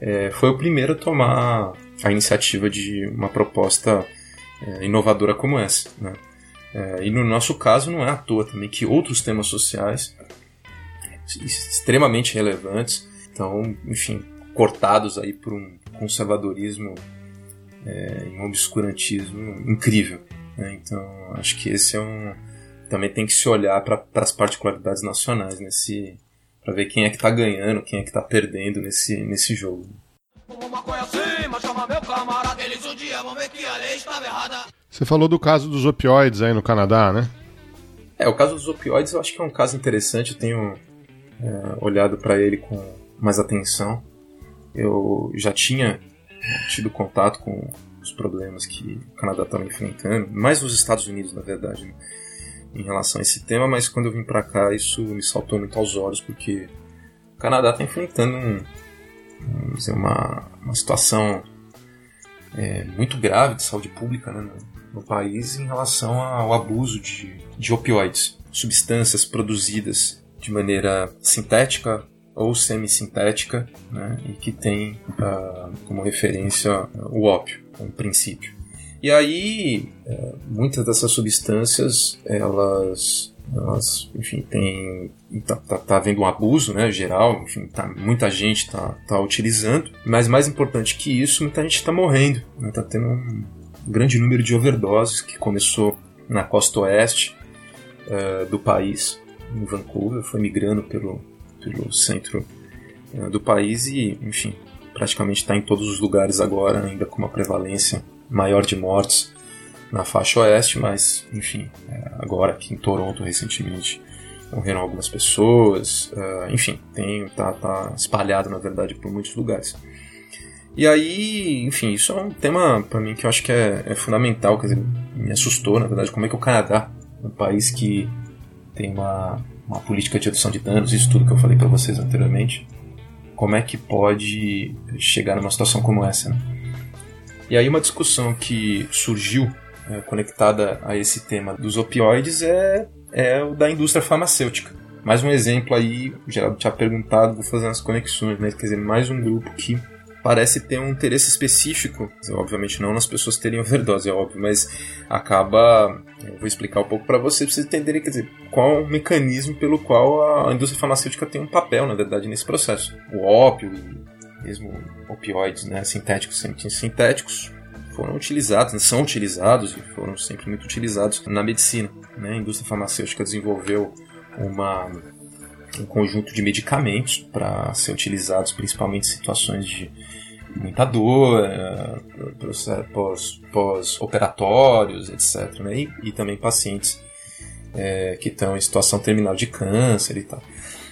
é, foi o primeiro a tomar a iniciativa de uma proposta é, inovadora como essa. Né? É, e no nosso caso, não é à toa também que outros temas sociais extremamente relevantes estão, enfim, cortados aí por um conservadorismo é, e um obscurantismo incrível. Né? Então, acho que esse é um. Também tem que se olhar para as particularidades nacionais nesse. para ver quem é que está ganhando, quem é que está perdendo nesse, nesse jogo. Você falou do caso dos opioides aí no Canadá, né? É, o caso dos opioides eu acho que é um caso interessante, eu tenho é, olhado para ele com mais atenção. Eu já tinha tido contato com os problemas que o Canadá estava enfrentando, mais os Estados Unidos, na verdade, né, em relação a esse tema, mas quando eu vim para cá isso me saltou muito aos olhos, porque o Canadá está enfrentando um, dizer, uma, uma situação é, muito grave de saúde pública né, no, no, país em relação ao abuso de, de opioides, substâncias produzidas de maneira sintética ou semissintética, né, e que tem uh, como referência o ópio um princípio. E aí, é, muitas dessas substâncias, elas, elas enfim, tem, tá, tá, tá havendo um abuso, né, geral, enfim, tá, muita gente está tá utilizando, mas mais importante que isso, muita gente está morrendo, né, tá tendo um grande número de overdoses que começou na costa oeste é, do país, em Vancouver, foi migrando pelo, pelo centro é, do país e, enfim, praticamente está em todos os lugares agora, ainda com uma prevalência maior de mortes na faixa oeste, mas enfim, é, agora aqui em Toronto recentemente morreram algumas pessoas, uh, enfim, tem, tá, tá espalhado na verdade por muitos lugares. E aí, enfim, isso é um tema para mim que eu acho que é, é, fundamental, quer dizer, me assustou, na verdade, como é que o Canadá, um país que tem uma, uma política de redução de danos, isso tudo que eu falei para vocês anteriormente, como é que pode chegar numa situação como essa, né? E aí uma discussão que surgiu é, conectada a esse tema dos opioides é, é o da indústria farmacêutica. Mais um exemplo aí, o Geraldo tinha perguntado, vou fazer umas conexões, né? Quer dizer, mais um grupo que parece ter um interesse específico, obviamente não nas pessoas terem overdose, é óbvio, mas acaba, eu vou explicar um pouco para vocês, pra vocês entenderem, quer dizer, qual é o mecanismo pelo qual a indústria farmacêutica tem um papel, na verdade, nesse processo. O ópio e mesmo opioides, né, sintéticos, sintéticos, foram utilizados, né, são utilizados e foram sempre muito utilizados na medicina. Né? A indústria farmacêutica desenvolveu uma, um conjunto de medicamentos para ser utilizados principalmente em situações de muita dor, é, pós-operatórios, pós etc. Né? E, e, também pacientes é, que estão em situação terminal de câncer e tal.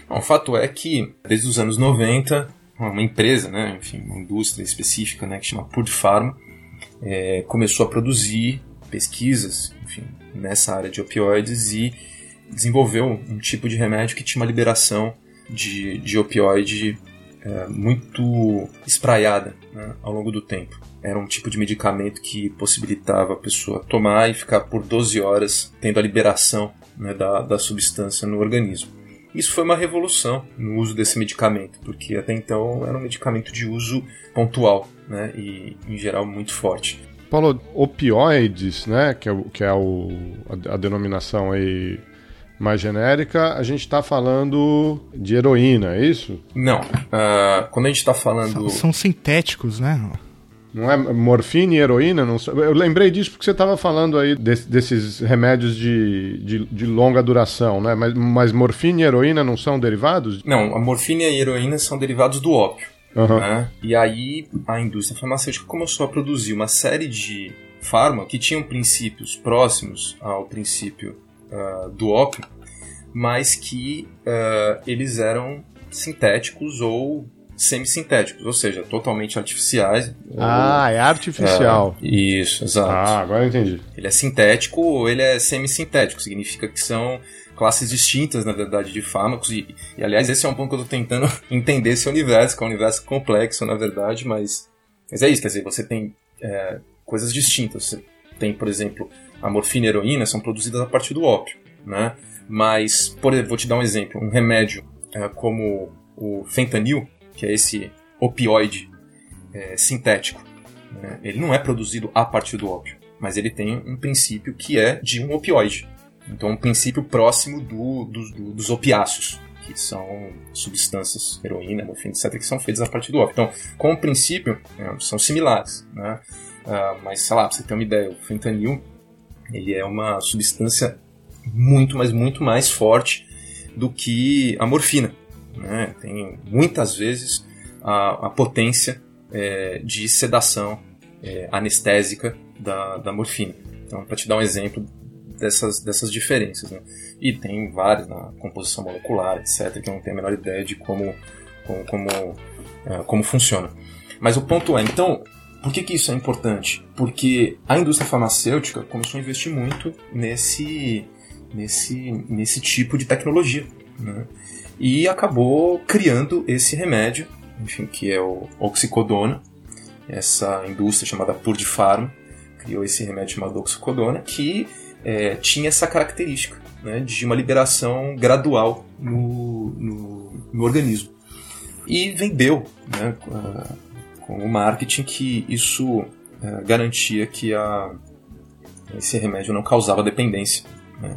Bom, o fato é que, desde os anos 90, uma empresa, né, enfim, uma indústria específica né, que chama Purdue Pharma, é, começou a produzir pesquisas enfim, nessa área de opioides e desenvolveu um tipo de remédio que tinha uma liberação de, de opioide é, muito espraiada né, ao longo do tempo. Era um tipo de medicamento que possibilitava a pessoa tomar e ficar por 12 horas tendo a liberação né, da, da substância no organismo. Isso foi uma revolução no uso desse medicamento, porque até então era um medicamento de uso pontual né, e, em geral, muito forte. Paulo, opioides, né, que é, que é o, a, a denominação aí mais genérica, a gente está falando de heroína, é isso? Não. Uh, quando a gente está falando. São, são, sintéticos, né? Não é morfina e heroína? Não... Eu lembrei disso porque você estava falando aí desse, desses remédios de, de, de, longa duração, né? Mas, mas morfina e heroína não são derivados? Não, a morfina e a heroína são derivados do ópio. Uhum. Né? E aí a indústria farmacêutica começou a produzir uma série de fármacos que tinham princípios próximos ao princípio uh, do ópio, mas que uh, eles eram sintéticos ou semissintéticos, ou seja, totalmente artificiais. Ah, ou, é artificial. É, isso, exato. Ah, agora eu entendi. Ele é sintético ou ele é semissintético, significa que são classes distintas, na verdade, de fármacos. E, e aliás, esse é um ponto que eu estou tentando entender esse universo, que é um universo complexo, na verdade, mas, mas é isso, quer dizer, você tem é, coisas distintas. Tem, por exemplo, a morfina e a heroína são produzidas a partir do ópio, né? Mas, por vou te dar um exemplo, um remédio é, como o fentanil, que é esse opioide é, sintético. Né? Ele não é produzido a partir do ópio, mas ele tem um princípio que é de um opioide. Então, um princípio próximo do, do, do, dos opiáceos, que são substâncias, heroína, morfina, etc., que são feitas a partir do ópio. Então, com o princípio, é, são similares. Né? Uh, mas, sei lá, pra você ter uma ideia, o fentanil ele é uma substância muito, mas muito mais forte do que a morfina. Né? Tem muitas vezes a, a potência é, de sedação é, anestésica da, da morfina. Então, para te dar um exemplo dessas, dessas diferenças. Né? E tem várias na composição molecular, etc., que eu não tenho a menor ideia de como, como, como, é, como funciona. Mas o ponto é, então, por que, que isso é importante? Porque a indústria farmacêutica começou a investir muito nesse, nesse, nesse tipo de tecnologia. Né? e acabou criando esse remédio, enfim, que é o oxicodona. Essa indústria chamada Purdue Pharma criou esse remédio chamado oxicodona que é, tinha essa característica né, de uma liberação gradual no, no, no organismo. E vendeu né, com o marketing que isso é, garantia que a, esse remédio não causava dependência. Né.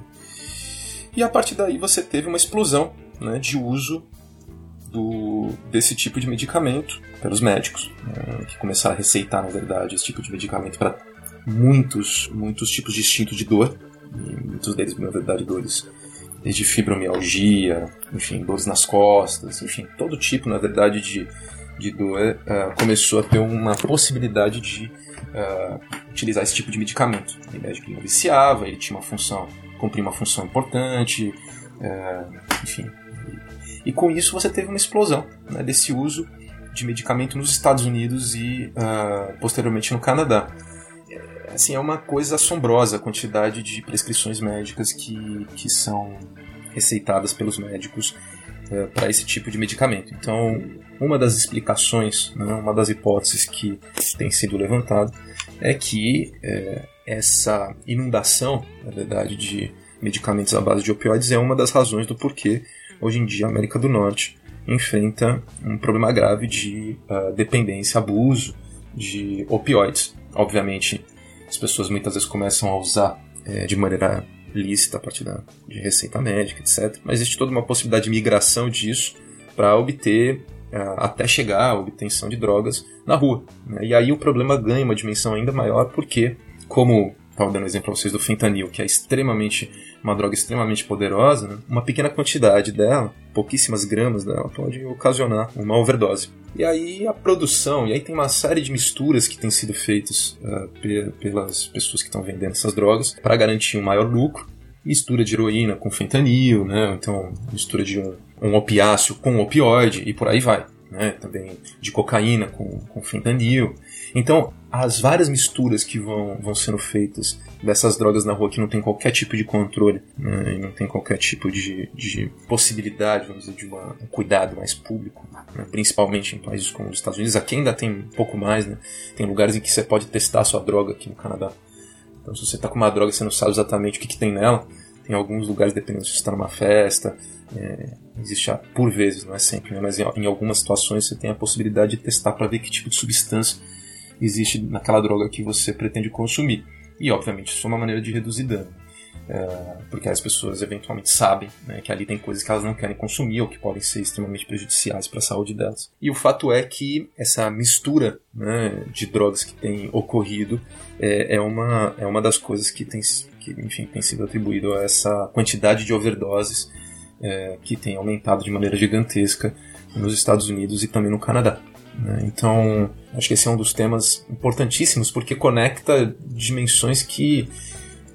E a partir daí você teve uma explosão né, de uso do, desse tipo de medicamento pelos médicos, né, que começaram a receitar, na verdade, esse tipo de medicamento para muitos, muitos tipos distintos de dor, muitos deles, na verdade, dores desde fibromialgia, enfim, dores nas costas, enfim, todo tipo, na verdade, de, de dor uh, começou a ter uma possibilidade de uh, utilizar esse tipo de medicamento. O médico não viciava, ele tinha uma função, cumpria uma função importante, É, enfim. E, com isso você teve uma explosão né, desse uso de medicamento nos Estados Unidos e uh, posteriormente no Canadá. É, assim, é uma coisa assombrosa a quantidade de prescrições médicas que, que são receitadas pelos médicos uh, para esse tipo de medicamento. Então, uma das explicações, né, uma das hipóteses que tem sido levantada é que uh, essa inundação, na verdade, de medicamentos à base de opioides é uma das razões do porquê hoje em dia a América do Norte enfrenta um problema grave de uh, dependência, abuso de opioides. Obviamente, as pessoas muitas vezes começam a usar é, de maneira lícita a partir da, de receita médica, etc. Mas existe toda uma possibilidade de migração disso para obter, uh, até chegar à obtenção de drogas na rua. Né? E aí o problema ganha uma dimensão ainda maior porque, como estava dando exemplo para vocês do fentanil, que é extremamente uma droga extremamente poderosa, né? uma pequena quantidade dela, pouquíssimas gramas dela, pode ocasionar uma overdose. E aí a produção, e aí tem uma série de misturas que têm sido feitas uh, pelas pessoas que estão vendendo essas drogas para garantir um maior lucro. Mistura de heroína com fentanil, né? então mistura de um, um opiáceo com um opioide e por aí vai. Né? Também de cocaína com, com fentanil. Então, as várias misturas que vão, vão sendo feitas dessas drogas na rua que não tem qualquer tipo de controle né, e não tem qualquer tipo de, de possibilidade, vamos dizer, de uma, um cuidado mais público, né, principalmente em países como os Estados Unidos. Aqui ainda tem um pouco mais, né? Tem lugares em que você pode testar a sua droga aqui no Canadá. Então, se você está com uma droga você não sabe exatamente o que, que tem nela, tem alguns lugares, dependendo se você está numa festa, é, existe por vezes, não é sempre, né, mas em, em algumas situações você tem a possibilidade de testar para ver que tipo de substância existe naquela droga que você pretende consumir. E, obviamente, isso é uma maneira de reduzir dano. É, porque as pessoas eventualmente sabem né, que ali tem coisas que elas não querem consumir ou que podem ser extremamente prejudiciais para a saúde delas. E o fato é que essa mistura né, de drogas que tem ocorrido é, é, uma, é uma das coisas que tem, que, enfim, tem sido atribuído a essa quantidade de overdoses é, que tem aumentado de maneira gigantesca nos Estados Unidos e também no Canadá. Né? Então, acho que esse é um dos temas importantíssimos porque conecta dimensões que,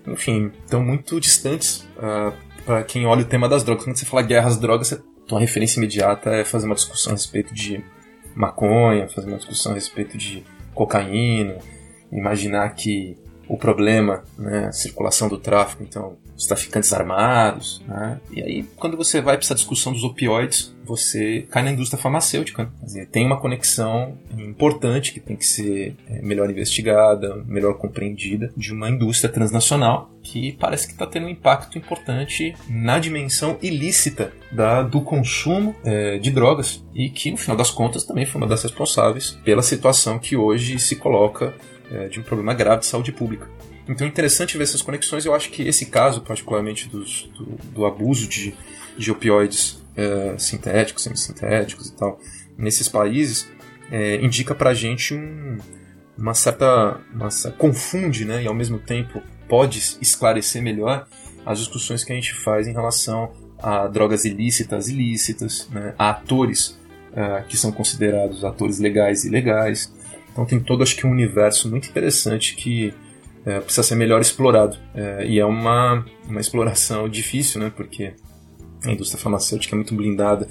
enfim, estão muito distantes uh, ah, para quem olha o tema das drogas. Quando você fala guerra às drogas, uma referência imediata é fazer uma discussão a respeito de maconha, fazer uma discussão a respeito de cocaína, imaginar que o problema, né, a circulação do tráfico, então os traficantes armados, né? E aí, quando você vai para essa discussão dos opioides, você cai na indústria farmacêutica. Quer dizer, tem uma conexão importante que tem que ser é, melhor investigada, melhor compreendida, de uma indústria transnacional que parece que está tendo um impacto importante na dimensão ilícita da, do consumo é, de drogas e que, no final das contas, também foi uma das responsáveis pela situação que hoje se coloca é, de um problema grave de saúde pública. Então é interessante ver essas conexões. Eu acho que esse caso, particularmente dos, do, do, abuso de, de opioides é, sintéticos, semissintéticos e tal, nesses países, é, indica pra gente um, uma certa. Uma, confunde, né? E ao mesmo tempo pode esclarecer melhor as discussões que a gente faz em relação a drogas ilícitas, ilícitas, né, a atores uh, que são considerados atores legais e ilegais. Então tem todo, acho que, um universo muito interessante que é, precisa ser melhor explorado. É, e é uma, uma exploração difícil, né? Porque a indústria farmacêutica é muito blindada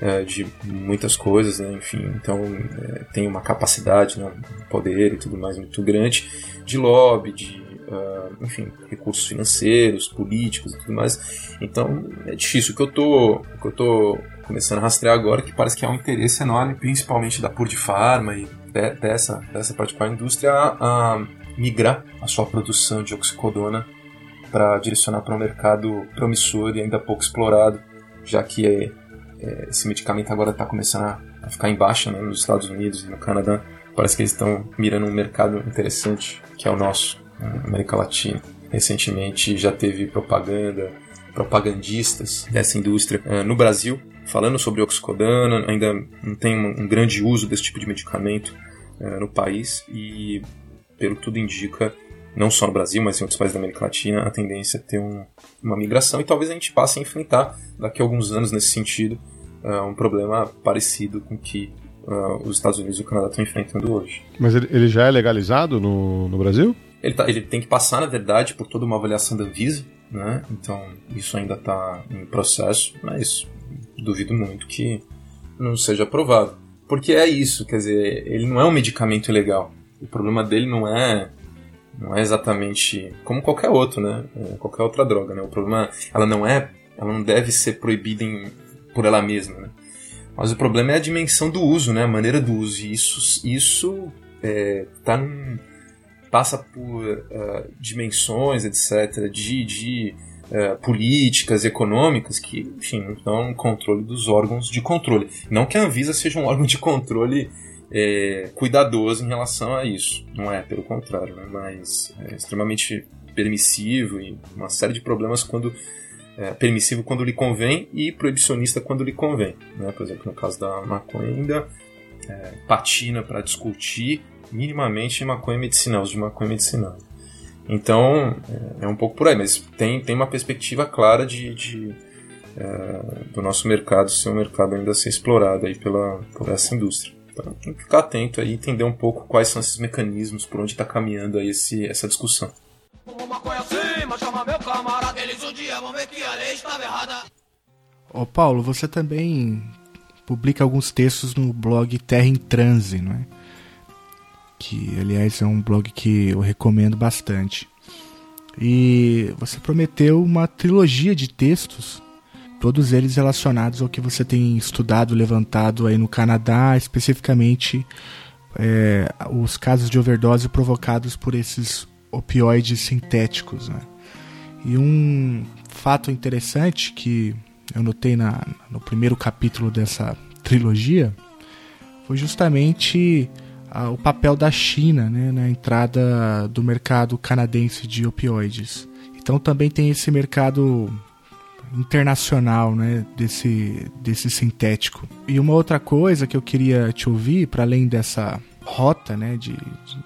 é, de muitas coisas, né? Enfim, então é, tem uma capacidade, né? um poder e tudo mais muito grande de lobby, de uh, enfim, recursos financeiros, políticos e tudo mais. Então é difícil. O que eu tô, o que eu tô começando a rastrear agora é que parece que há um interesse enorme, principalmente da Pur de Pharma e de, dessa, dessa particular indústria, a, a migrar a sua produção de oxicodona para direcionar para um mercado promissor e ainda pouco explorado, já que é, é, esse medicamento agora está começando a, ficar em baixa né, nos Estados Unidos e no Canadá. Parece que eles estão mirando um mercado interessante, que é o nosso, na América Latina. Recentemente já teve propaganda, propagandistas dessa indústria uh, no Brasil, falando sobre oxicodona, ainda não tem um, grande uso desse tipo de medicamento uh, no país e pelo que tudo indica, não só no Brasil, mas em outros países da América Latina, a tendência é ter um, uma migração e talvez a gente passe a enfrentar daqui a alguns anos nesse sentido uh, um problema parecido com que uh, os Estados Unidos e o Canadá estão enfrentando hoje. Mas ele, ele já é legalizado no, no Brasil? Ele, tá, ele tem que passar, na verdade, por toda uma avaliação da Anvisa, né? Então isso ainda está em processo, mas duvido muito que não seja aprovado. Porque é isso, quer dizer, ele não é um medicamento ilegal. O problema dele não é não é exatamente como qualquer outro, né? É qualquer outra droga, né? O problema, ela não é, ela não deve ser proibida em, por ela mesma, né? Mas o problema é a dimensão do uso, né? A maneira do uso. E isso, isso é, tá num, passa por uh, dimensões, etc., de, de uh, políticas econômicas que, enfim, não estão no controle dos órgãos de controle. Não que a Anvisa seja um órgão de controle é, cuidadoso em relação a isso. Não é, pelo contrário, né? mas é extremamente permissivo e uma série de problemas quando é, permissivo quando lhe convém e proibicionista quando lhe convém. Né? Por exemplo, no caso da maconha ainda é, patina para discutir minimamente maconha medicinal, uso de maconha medicinal. Então é, é, um pouco por aí, mas tem, tem uma perspectiva clara de, de é, do nosso mercado ser um mercado ainda a ser explorado aí pela, por essa indústria. Tem que ficar atento aí, entender um pouco quais são esses mecanismos, por onde está caminhando aí esse, essa discussão. Ô Paulo, você também publica alguns textos no blog Terra em Transe, não é? Que, aliás, é um blog que eu recomendo bastante. E você prometeu uma trilogia de textos todos eles relacionados ao que você tem estudado, levantado aí no Canadá, especificamente é, os casos de overdose provocados por esses opioides sintéticos. Né? E um fato interessante que eu notei na, no primeiro capítulo dessa trilogia foi justamente o papel da China né, na entrada do mercado canadense de opioides. Então também tem esse mercado internacional, né, desse, desse sintético. E uma outra coisa que eu queria te ouvir, para além dessa rota, né, de, de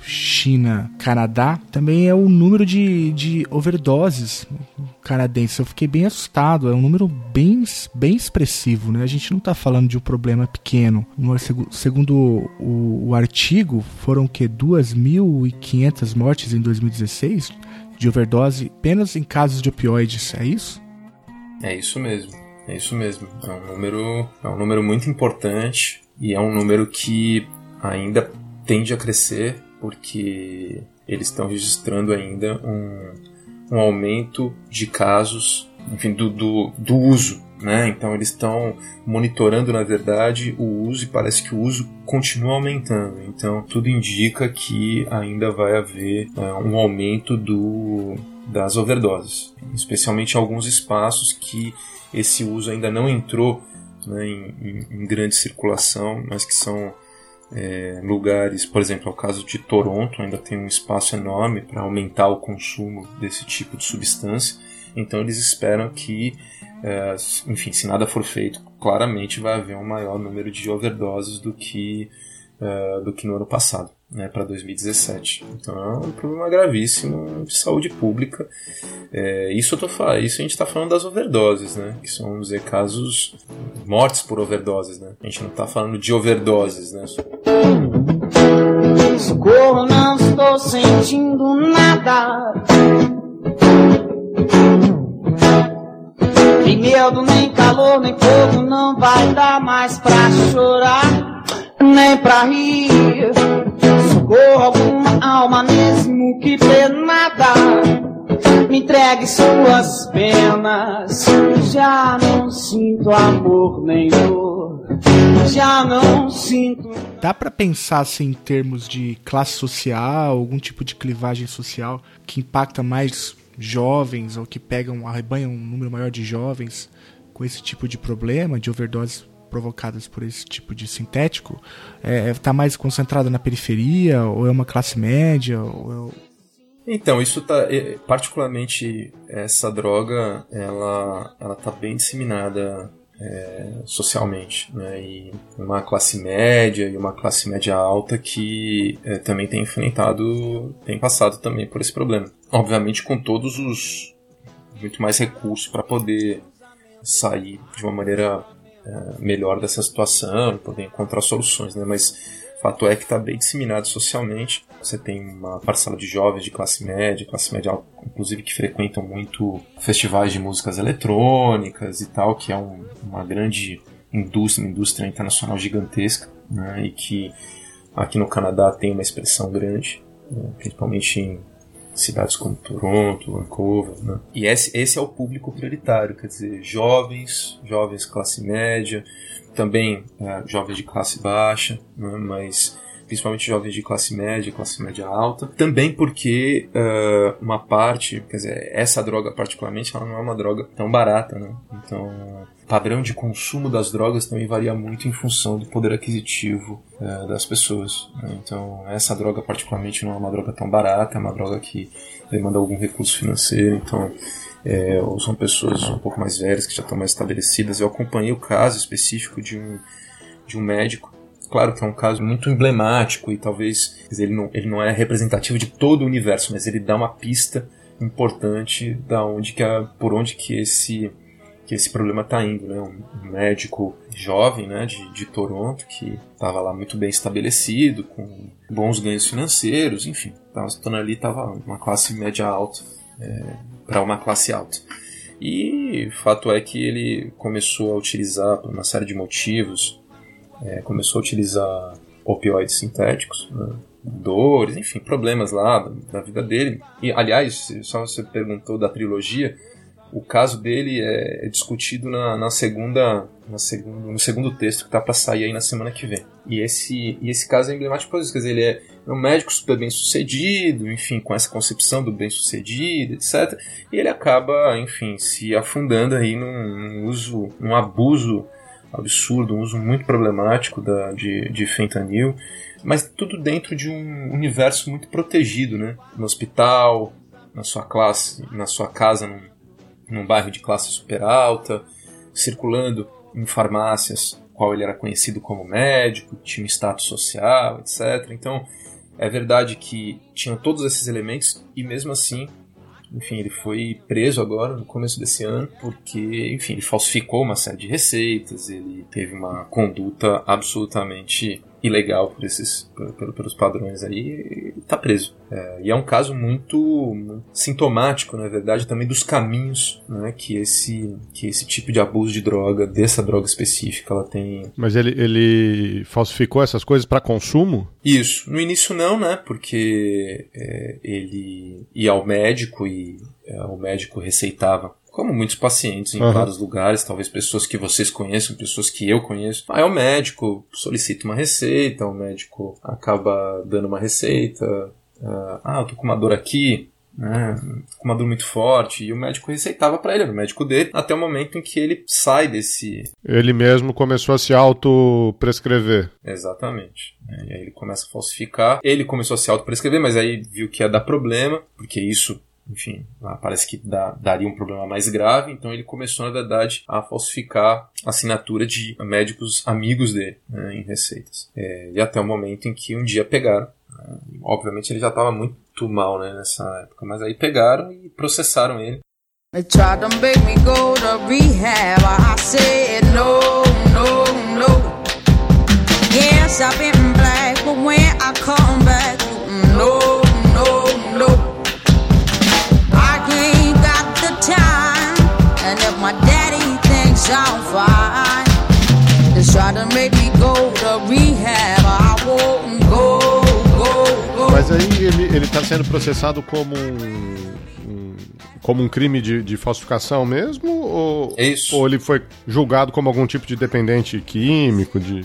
China-Canadá, também é o número de, de overdoses canadenses. Eu fiquei bem assustado, é um número bem, bem expressivo. Né? A gente não está falando de um problema pequeno. Segundo o, o artigo, foram que 2.500 mortes em 2016 de overdose apenas em casos de opioides, é isso? É isso mesmo, é isso mesmo. É um número, é um número muito importante e é um número que ainda tende a crescer porque eles estão registrando ainda um, um aumento de casos, enfim, do, do, do uso. Né? Então eles estão monitorando, na verdade, o uso e parece que o uso continua aumentando. Então tudo indica que ainda vai haver é, um aumento do, das overdoses, especialmente alguns espaços que esse uso ainda não entrou né, em, em, em, grande circulação, mas que são é, lugares, por exemplo, é o caso de Toronto, ainda tem um espaço enorme para aumentar o consumo desse tipo de substância, então eles esperam que, é, enfim, se nada for feito, claramente vai haver um maior número de overdoses do que, é, do que no ano passado né, para 2017. Então é um problema gravíssimo de saúde pública. É, isso, eu tô, isso a gente está falando das overdoses, né, que são dizer, casos mortes por overdoses. Né? A gente não está falando de overdoses. Né? Socorro, não estou sentindo nada. Nem medo, nem calor, nem fogo, não vai dar mais pra chorar, nem pra rir. Socorro alguma alma mesmo que penada. Me entregue suas penas. Já não sinto amor nem dor. Já não sinto. Dá para pensar assim em termos de classe social algum tipo de clivagem social que impacta mais jovens ou que pegam arrebanham um número maior de jovens com esse tipo de problema de overdose provocadas por esse tipo de sintético está é, é tá mais concentrada na periferia ou é uma classe média ou é... Então, isso tá. Particularmente essa droga, ela, ela tá bem disseminada é, socialmente, né? E uma classe média e uma classe média alta que é, também tem enfrentado, tem passado também por esse problema. Obviamente com todos os muito mais recursos para poder sair de uma maneira é, melhor dessa situação, poder encontrar soluções, né? Mas Fato é que está bem disseminado socialmente. Você tem uma parcela de jovens de classe média, classe média inclusive que frequentam muito festivais de músicas eletrônicas e tal, que é um, uma grande indústria, uma indústria internacional gigantesca, né, e que aqui no Canadá tem uma expressão grande, né, principalmente em cidades como Toronto, Vancouver, né? E esse, esse é o público prioritário, quer dizer, jovens, jovens classe média, também é, jovens de classe baixa, né? mas principalmente jovens de classe média, classe média alta. Também porque uh, uma parte, quer dizer, essa droga particularmente, ela não é uma droga tão barata, né? Então, padrão de consumo das drogas também varia muito em função do poder aquisitivo uh, das pessoas. Né? Então, essa droga particularmente não é uma droga tão barata, é uma droga que demanda algum recurso financeiro, então é, ou são pessoas um pouco mais velhas que já estão mais estabelecidas. Eu acompanhei o caso específico de um, de um médico Claro que é um caso muito emblemático e talvez ele, não, ele não é representativo de todo o universo, mas ele dá uma pista importante da onde que a, por onde que esse que esse problema está indo, né? Um médico jovem, né, de, de Toronto que estava lá muito bem estabelecido, com bons ganhos financeiros, enfim, estava se ali estava uma classe média alta é, para uma classe alta. E fato é que ele começou a utilizar por uma série de motivos é, começou a utilizar opioides sintéticos, né? dores, enfim, problemas lá da, da, vida dele. E, aliás, só você perguntou da trilogia, o caso dele é, é discutido na, na, segunda, na segundo, no segundo texto que está para sair aí na semana que vem. E esse, e esse caso é emblemático por isso, quer dizer, ele é um médico super bem sucedido, enfim, com essa concepção do bem sucedido, etc. E ele acaba, enfim, se afundando aí num, num uso, num abuso absurdo, um uso muito problemático da, de, de fentanil, mas tudo dentro de um universo muito protegido, né? No hospital, na sua classe, na sua casa, num, num bairro de classe super alta, circulando em farmácias, qual ele era conhecido como médico, tinha status social, etc. Então, é verdade que tinha todos esses elementos e mesmo assim enfim, ele foi preso agora no começo desse ano porque, enfim, ele falsificou uma série de receitas, ele teve uma conduta absolutamente ilegal por esses, por, pelos padrões aí, está preso. É, e é um caso muito, muito, sintomático, na verdade, também dos caminhos né, que, esse, que esse tipo de abuso de droga, dessa droga específica, ela tem. Mas ele, ele falsificou essas coisas para consumo? Isso. No início não, né? Porque é, ele ia ao médico e é, o médico receitava como muitos pacientes em uhum. vários lugares, talvez pessoas que vocês conheçam, pessoas que eu conheço. Aí o médico solicita uma receita, o médico acaba dando uma receita. Uh, ah, eu tô com uma dor aqui, né, com uma dor muito forte, e o médico receitava para ele, o médico dele, até o momento em que ele sai desse. Ele mesmo começou a se auto-prescrever. Exatamente. E aí ele começa a falsificar. Ele começou a se auto-prescrever, mas aí viu que ia dar problema, porque isso enfim, parece que dá, daria um problema mais grave, então ele começou, na verdade, a falsificar assinatura de médicos amigos dele né, em receitas. É, e até o momento em que um dia pegaram. Né, obviamente ele já estava muito mal né, nessa época, mas aí pegaram e processaram ele. They tried to make me go to rehab. I said no, no, no. Yes, I've been black, but when I come back, sound fine. They try to make me go to rehab. I won't go, go, go. Mas aí ele, ele tá sendo processado como um, como um crime de, de falsificação mesmo? Ou, Isso. ou ele foi julgado como algum tipo de dependente químico? De...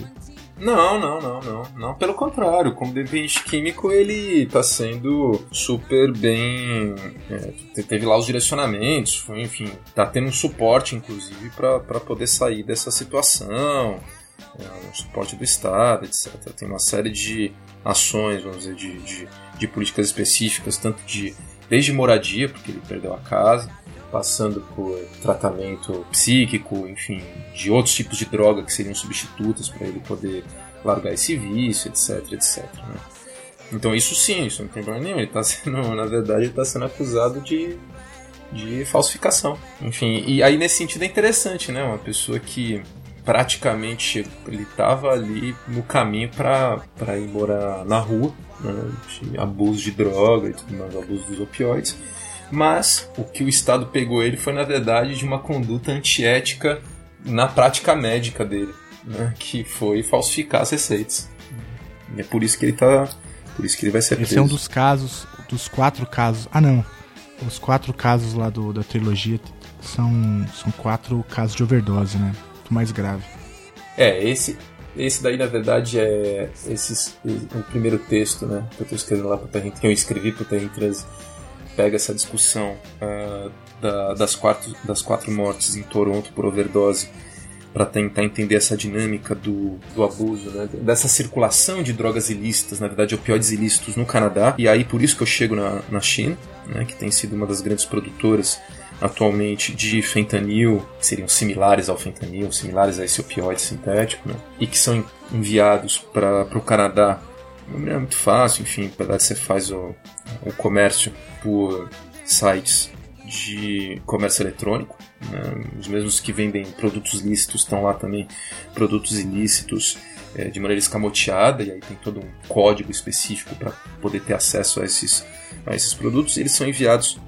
Não, não, não, não, não. Pelo contrário, como dependente químico, ele está sendo super bem. É, teve lá os direcionamentos, foi, enfim, tá tendo um suporte, inclusive, para poder sair dessa situação, é, um suporte do Estado, etc. Tem uma série de ações, vamos dizer, de, de, de políticas específicas, tanto de desde moradia, porque ele perdeu a casa, passando por tratamento psíquico, enfim, de outros tipos de droga que seriam substitutos para ele poder largar esse vício, etc, etc. Né? Então isso sim, isso não tem problema nenhum. Ele está sendo, na verdade, ele está sendo acusado de, de falsificação. Enfim, e aí nesse sentido é interessante, né? Uma pessoa que praticamente ele estava ali no caminho para ir morar na rua, né, abuso de droga e tudo mais, abuso dos opioides. Mas o que o Estado pegou ele foi, na verdade, de uma conduta antiética na prática médica dele, né, que foi falsificar as receitas. E é por isso que ele tá. Por isso que ele vai ser Esse é um dos casos, dos quatro casos. Ah não. Os quatro casos lá do, da trilogia são, são quatro casos de overdose, né? O mais grave. É, esse, esse daí, na verdade, é esses, o primeiro texto, né? Que eu tô escrevendo lá pro Terra que eu escrevi pro Terra 13, pega essa discussão uh, da, das, quatro, das quatro mortes em Toronto por overdose para tentar entender essa dinâmica do, do abuso, né? dessa circulação de drogas ilícitas, na verdade opioides ilícitos no Canadá. E aí por isso que eu chego na, na China, né? que tem sido uma das grandes produtoras atualmente de fentanil, que seriam similares ao fentanil, similares a esse opioide sintético, né? e que são enviados para o Canadá. Não é muito fácil, enfim, na verdade você faz o, o comércio por sites de comércio eletrônico, né? os mesmos que vendem produtos lícitos estão lá também, produtos ilícitos é, de maneira escamoteada, e aí tem todo um código específico para poder ter acesso a esses, a esses produtos. Eles são enviados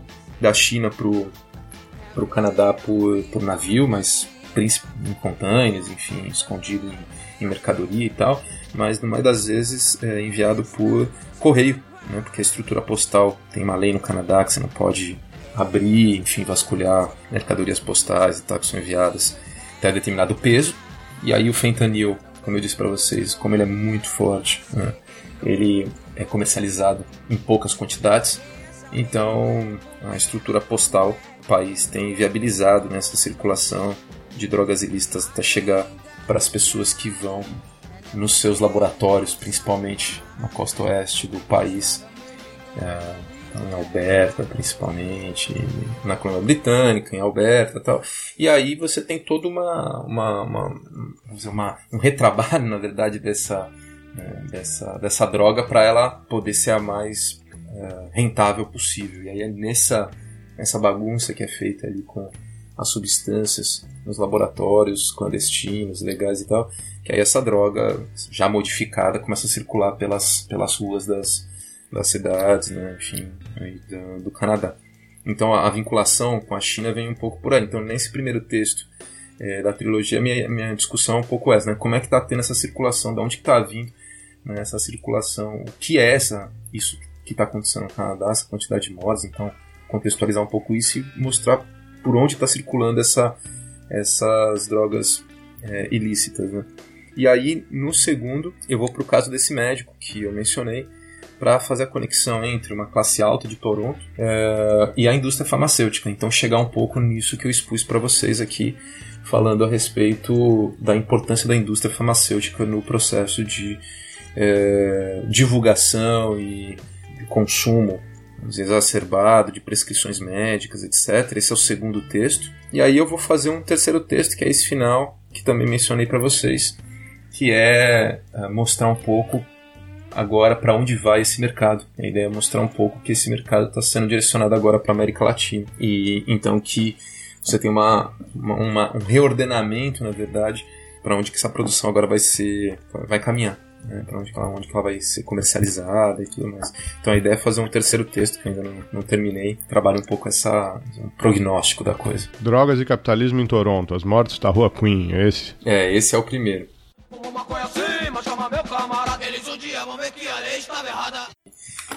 da China para o Canadá por, por navio, mas em containers, enfim, escondido em, em, mercadoria e tal, mas no mais das vezes é enviado por correio, né? porque a estrutura postal tem uma lei no Canadá que você não pode abrir, enfim, vasculhar mercadorias postais e tal que são enviadas até determinado peso. E aí o fentanil, como eu disse para vocês, como ele é muito forte, né, ele é comercializado em poucas quantidades. Então a estrutura postal do país tem viabilizado nessa circulação de drogas ilícitas até chegar para as pessoas que vão nos seus laboratórios, principalmente na costa oeste do país. É, em Alberta principalmente, na colônia britânica, em Alberta tal. E aí você tem todo uma, uma, uma, uma um retrabalho, na verdade, dessa, né, dessa, dessa droga para ela poder ser a mais é, rentável possível. E aí é nessa, nessa bagunça que é feita ali com as substâncias nos laboratórios clandestinos, legais e tal, que aí essa droga já modificada começa a circular pelas, pelas ruas das, das cidades, né, enfim, do, do, Canadá. Então a, a, vinculação com a China vem um pouco por aí. Então nesse primeiro texto é, da trilogia, minha, minha discussão é um pouco essa, né, como é que está tendo essa circulação, de onde está vindo né, essa circulação, o que é essa, isso que está acontecendo no Canadá, essa quantidade de mortes, então contextualizar um pouco isso e mostrar por onde está circulando essa, essas drogas é, ilícitas, né. E aí, no segundo, eu vou para o caso desse médico que eu mencionei, para fazer a conexão entre uma classe alta de Toronto é, e a indústria farmacêutica. Então, chegar um pouco nisso que eu expus para vocês aqui, falando a respeito da importância da indústria farmacêutica no processo de é, divulgação e consumo exacerbado de prescrições médicas, etc. Esse é o segundo texto. E aí eu vou fazer um terceiro texto, que é esse final, que também mencionei para vocês, que é, é mostrar um pouco agora para onde vai esse mercado. A ideia é mostrar um pouco que esse mercado está sendo direcionado agora para a América Latina. E então que você tem uma, uma, um reordenamento, na verdade, para onde que essa produção agora vai ser vai caminhar. Né, para onde, onde ela vai ser comercializada e tudo mais. Então a ideia é fazer um terceiro texto que ainda não, não terminei, trabalha um pouco essa um prognóstico da coisa. Drogas e capitalismo em Toronto, as mortes da Rua Queen, é esse? É, esse é o primeiro.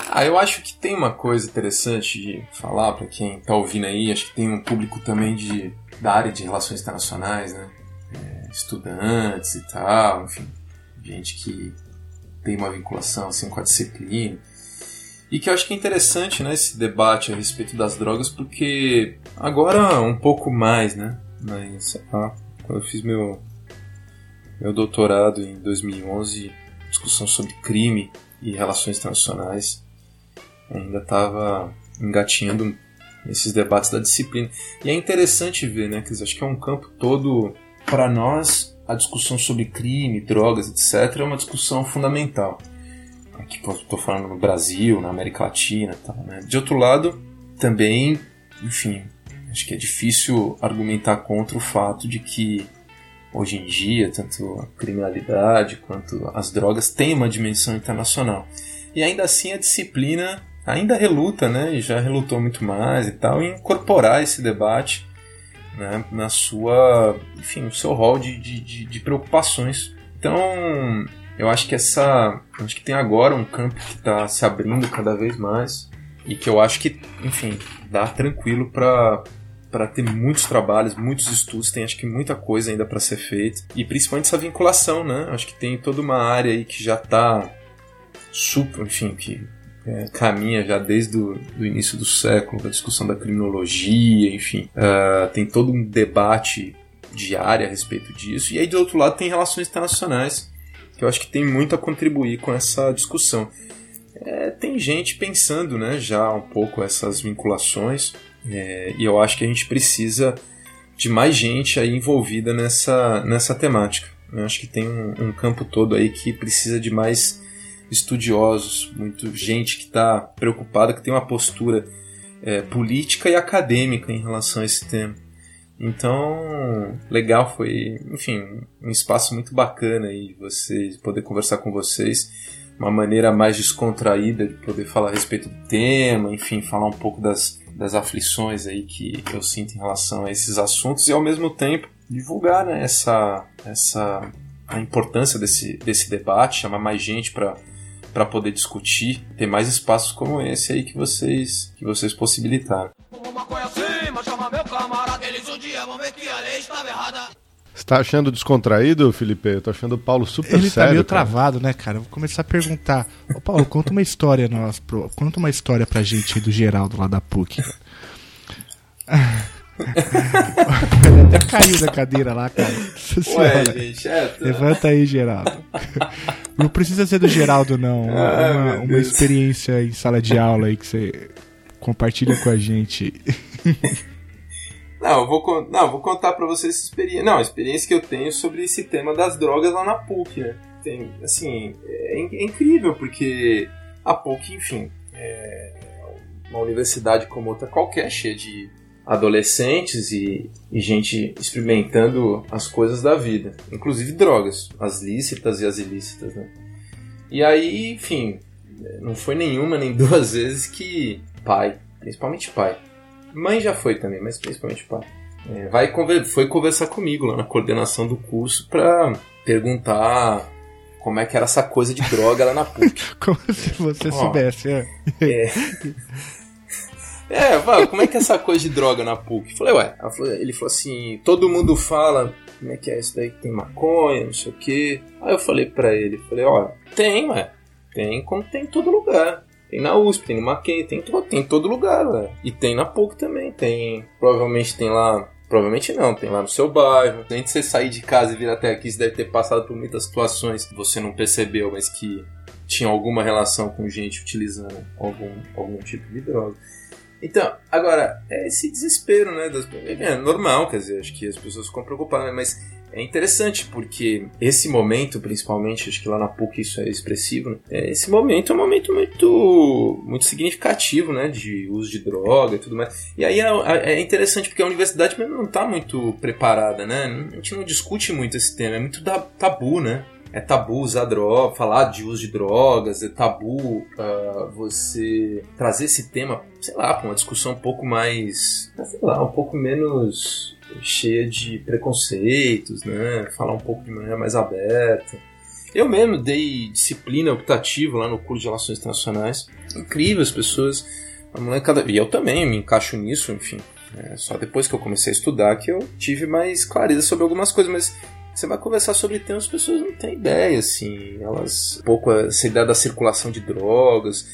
Ah, eu acho que tem uma coisa interessante de falar para quem tá ouvindo aí. Acho que tem um público também de, da área de relações internacionais, né? É, estudantes e tal, enfim, gente que tem uma vinculação assim com a disciplina. E que eu acho que é interessante, né, esse debate a respeito das drogas, porque agora um pouco mais, né? Mas, ah, quando eu fiz meu, meu doutorado em 2011, discussão sobre crime e relações internacionais, ainda estava engatinhando esses debates da disciplina. E é interessante ver, né, que acho que é um campo todo para nós a discussão sobre crime, drogas, etc, é uma discussão fundamental. Aqui estou falando no Brasil, na América Latina, tal, né? De outro lado, também, enfim, acho que é difícil argumentar contra o fato de que hoje em dia, tanto a criminalidade quanto as drogas, tem uma dimensão internacional. E ainda assim a disciplina ainda reluta, né, e já relutou muito mais e tal, em incorporar esse debate né, na sua, enfim, no seu rol de, de, de, preocupações. Então, eu acho que essa, acho que tem agora um campo que está se abrindo cada vez mais e que eu acho que, enfim, dá tranquilo para para ter muitos trabalhos, muitos estudos, tem acho que muita coisa ainda para ser feita e principalmente essa vinculação, né? Acho que tem toda uma área aí que já está super, enfim, que é, caminha já desde o início do século, da discussão da criminologia, enfim, uh, tem todo um debate diário a respeito disso. E aí, do outro lado, tem relações internacionais, que eu acho que tem muito a contribuir com essa discussão. É, tem gente pensando né, já um pouco essas vinculações, é, e eu acho que a gente precisa de mais gente aí envolvida nessa, nessa temática. Eu acho que tem um, um campo todo aí que precisa de mais estudiosos, muito gente que está preocupada, que tem uma postura é, política e acadêmica em relação a esse tema. Então, legal, foi, enfim, um espaço muito bacana aí vocês poder conversar com vocês, uma maneira mais descontraída de poder falar a respeito do tema, enfim, falar um pouco das, das aflições aí que eu sinto em relação a esses assuntos e ao mesmo tempo divulgar né, essa, essa a importância desse, desse debate, chamar mais gente para para poder discutir, ter mais espaços como esse aí que vocês que vocês possibilitaram. Você tá achando descontraído, Felipe? Eu tô achando o Paulo super Ele sério. tá meio cara. travado, né, cara? Vou começar a perguntar. Ô, Paulo, conta uma história nós, pro... conta uma história pra gente aí do Geraldo lá da PUC. Ele até caiu da cadeira lá, cara. Nossa Ué, gente, é, tá- Levanta aí, Geraldo. Não precisa ser do Geraldo, não. Ai, uma, uma experiência em sala de aula aí que você compartilha com a gente. Não, eu vou, não, eu vou contar pra vocês essa experiência. Não, a experiência que eu tenho sobre esse tema das drogas lá na PUC, né? Tem, assim, é, é incrível, porque a PUC, enfim, é uma universidade como outra qualquer, cheia de adolescentes e, e gente experimentando as coisas da vida, inclusive drogas, as lícitas e as ilícitas, né? E aí, enfim, não foi nenhuma nem duas vezes que pai, principalmente pai, Mãe já foi também, mas principalmente pai. É, vai foi conversar comigo lá na coordenação do curso pra perguntar como é que era essa coisa de droga lá na PUC. Como se você soubesse. É. É, é como é que é essa coisa de droga na PUC? Falei, ué. Ele falou assim: todo mundo fala como é que é isso daí que tem maconha, não sei o quê. Aí eu falei pra ele: falei, ó, tem, ué. Tem como tem em todo lugar. Tem na USP, tem no Mackenzie, tem, tem em todo lugar, ué. E tem na PUC também. Tem. Provavelmente tem lá. Provavelmente não, tem lá no seu bairro. Antes de você sair de casa e vir até aqui, você deve ter passado por muitas situações que você não percebeu, mas que tinham alguma relação com gente utilizando algum, algum tipo de droga. Então, agora, é esse desespero, né? Das, é normal, quer dizer, acho que as pessoas ficam preocupadas, né, mas é interessante porque esse momento, principalmente, acho que lá na PUC isso é expressivo, né? É, esse momento é um momento muito, muito significativo, né? De uso de droga e tudo mais. E aí é, é interessante porque a universidade mesmo não está muito preparada, né? A gente não discute muito esse tema, é muito tabu, né? É tabu usar droga, falar de uso de drogas, é tabu ah, você trazer esse tema, sei lá, para uma discussão um pouco mais, sei lá, um pouco menos cheia de preconceitos, né? Falar um pouco de maneira mais aberta. Eu mesmo dei disciplina optativa lá no curso de Relações Internacionais. Incrível, as pessoas. A molecada. E eu também me encaixo nisso, enfim. É, só depois que eu comecei a estudar que eu tive mais clareza sobre algumas coisas, mas você vai conversar sobre temas, as pessoas não têm ideia, assim. Elas. Um pouco essa ideia da circulação de drogas,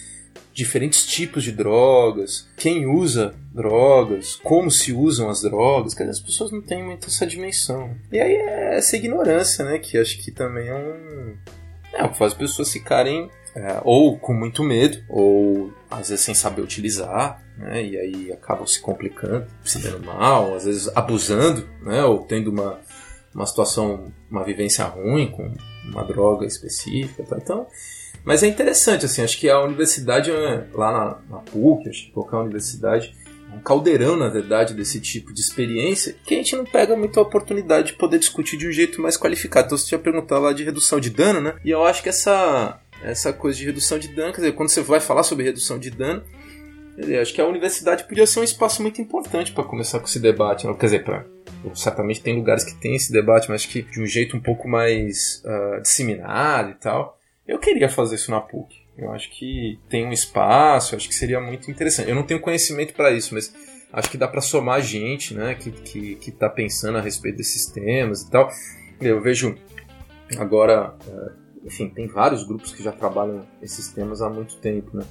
diferentes tipos de drogas, quem usa drogas, como se usam as drogas, quer as pessoas não têm muito essa dimensão. E aí é essa ignorância, né? Que acho que também é um. É, o que faz as pessoas ficarem é, ou com muito medo, ou às vezes sem saber utilizar, né? E aí acabam se complicando, se dando mal, às vezes abusando, né? Ou tendo uma, uma situação, uma vivência ruim com uma droga específica, tá? então. Mas é interessante, assim, acho que a universidade, é, lá na, na PUC, acho que qualquer universidade, um caldeirão, na verdade, desse tipo de experiência, que a gente não pega muita oportunidade de poder discutir de um jeito mais qualificado. Então você tinha perguntado lá de redução de dano, né? E eu acho que essa, essa coisa de redução de dano, quer dizer, quando você vai falar sobre redução de dano, dizer, acho que a universidade podia ser um espaço muito importante para começar com esse debate. Né? Quer dizer, para certamente tem lugares que tem esse debate, mas que de um jeito um pouco mais uh, disseminado e tal. Eu queria fazer isso na PUC. Eu acho que tem um espaço, acho que seria muito interessante. Eu não tenho conhecimento para isso, mas acho que dá para somar gente, né, que, que, que tá pensando a respeito desses temas e tal. Eu vejo agora, eh, enfim, tem vários grupos que já trabalham esses temas há muito tempo, né?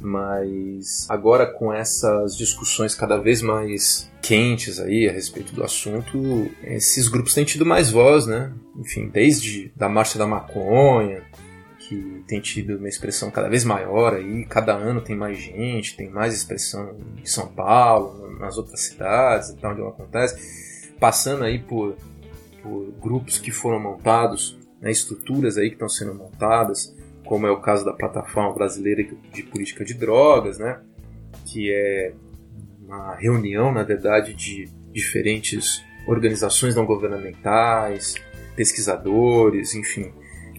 Mas agora com essas discussões cada vez mais quentes aí a respeito do assunto, esses grupos têm tido mais voz, né? Enfim, desde da marcha da maconha, que tem tido uma expressão cada vez maior aí, cada ano tem mais gente, tem mais expressão em São Paulo, nas outras cidades, então onde ela acontece, passando aí por, por grupos que foram montados, né, estruturas aí que estão sendo montadas, como é o caso da plataforma brasileira de política de drogas, né, que é uma reunião, na verdade, de diferentes organizações não governamentais, pesquisadores, enfim,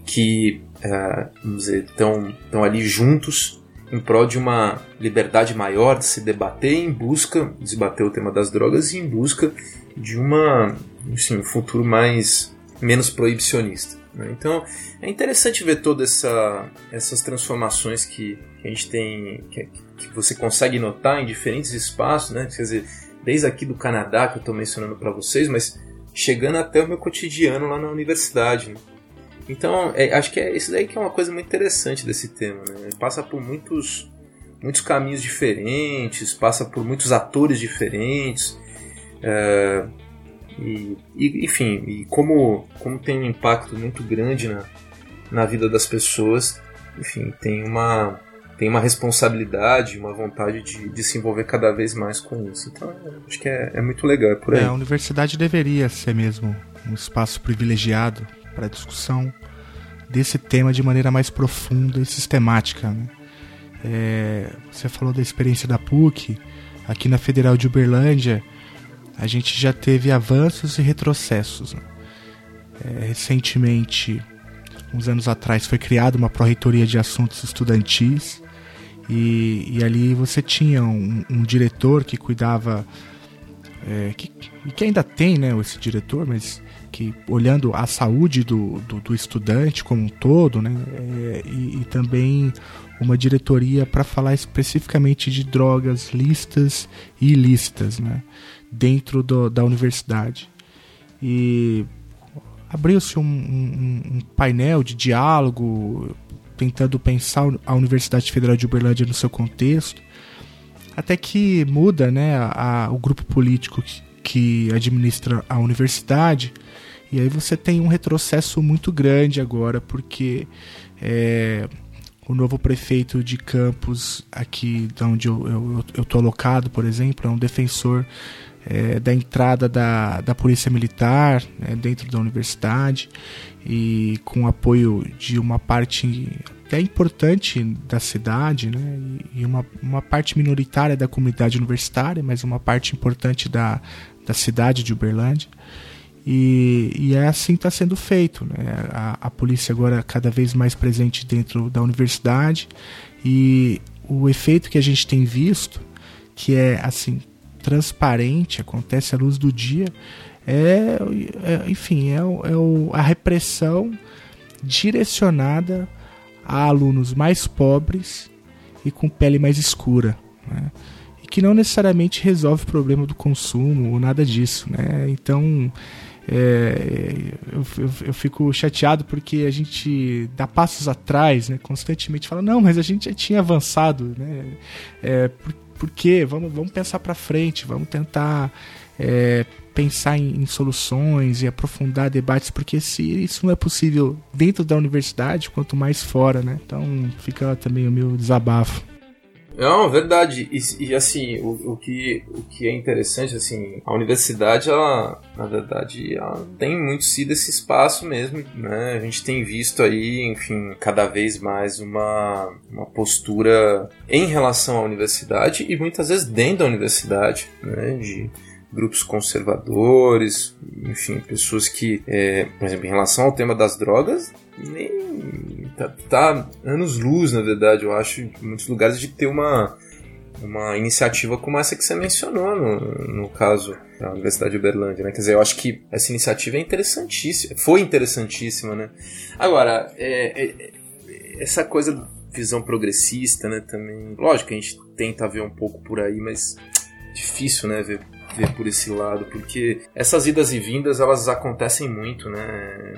que uh, vamos dizer, estão, ali juntos em prol de uma liberdade maior de se debater em busca, de debater o tema das drogas e em busca de uma, enfim, um futuro mais menos proibicionista. Né? Então é interessante ver todas essa, essas transformações que, a gente tem, que, que, você consegue notar em diferentes espaços, né? Quer dizer, desde aqui do Canadá que eu estou mencionando para vocês, mas chegando até o meu cotidiano lá na universidade. Né? Então, é, acho que é isso daí que é uma coisa muito interessante desse tema, né? Passa por muitos, muitos caminhos diferentes, passa por muitos atores diferentes. É, e, e, enfim, e como, como tem um impacto muito grande na, na vida das pessoas, enfim, tem uma, tem uma responsabilidade, uma vontade de, de se envolver cada vez mais com isso. Então, acho que é, é muito legal, é por aí. É, a universidade deveria ser mesmo um espaço privilegiado para a discussão desse tema de maneira mais profunda e sistemática. Né? É, você falou da experiência da PUC, aqui na Federal de Uberlândia, a gente já teve avanços e retrocessos. Né? É, recentemente, uns anos atrás, foi criada uma pró-reitoria de assuntos estudantis e, e ali você tinha um, um diretor que cuidava, é, que, que ainda tem né, esse diretor, mas que olhando a saúde do, do, do estudante como um todo, né, é, e, e, também uma diretoria para falar especificamente de drogas listas e ilícitas né, dentro do, da universidade. E abriu-se um, um, um painel de diálogo tentando pensar a Universidade Federal de Uberlândia no seu contexto, até que muda né, a, o grupo político que, que administra a universidade e aí você tem um retrocesso muito grande agora, porque é, o novo prefeito de Campos, aqui de onde eu estou alocado, por exemplo, é um defensor é, da entrada da, da polícia militar né, dentro da universidade e com apoio de uma parte até importante da cidade né, e uma, uma parte minoritária da comunidade universitária, mas uma parte importante da, da cidade de Uberlândia. E, e é assim que está sendo feito. Né? A, a polícia agora cada vez mais presente dentro da universidade e o efeito que a gente tem visto, que é assim transparente, acontece à luz do dia, é, é enfim, é, é o, a repressão direcionada a alunos mais pobres e com pele mais escura. Né? E que não necessariamente resolve o problema do consumo ou nada disso. Né? Então é, eu, eu, eu, fico chateado porque a gente dá passos atrás, né? Constantemente fala, não, mas a gente já tinha avançado, né? É, por, por quê? Vamos, vamos pensar para frente, vamos tentar é, pensar em, em, soluções e aprofundar debates, porque se isso não é possível dentro da universidade, quanto mais fora, né? Então fica também o meu desabafo. Não, verdade. E, e assim, o, o, que, o que é interessante, assim, a universidade, ela, na verdade, ela tem muito sido esse espaço mesmo, né? A gente tem visto aí, enfim, cada vez mais uma, uma postura em relação à universidade e muitas vezes dentro da universidade, né? De grupos conservadores, enfim, pessoas que, é, por exemplo, em relação ao tema das drogas, nem tá, tá anos luz, na verdade, eu acho, em muitos lugares de ter uma uma iniciativa como essa que você mencionou no, no caso da Universidade de Uberlândia, né? Quer dizer, eu acho que essa iniciativa é interessantíssima, foi interessantíssima, né? Agora, é, é, essa coisa visão progressista, né? Também, lógico que a gente tenta ver um pouco por aí, mas difícil, né? Ver, ver por esse lado, porque essas idas e vindas elas acontecem muito, né?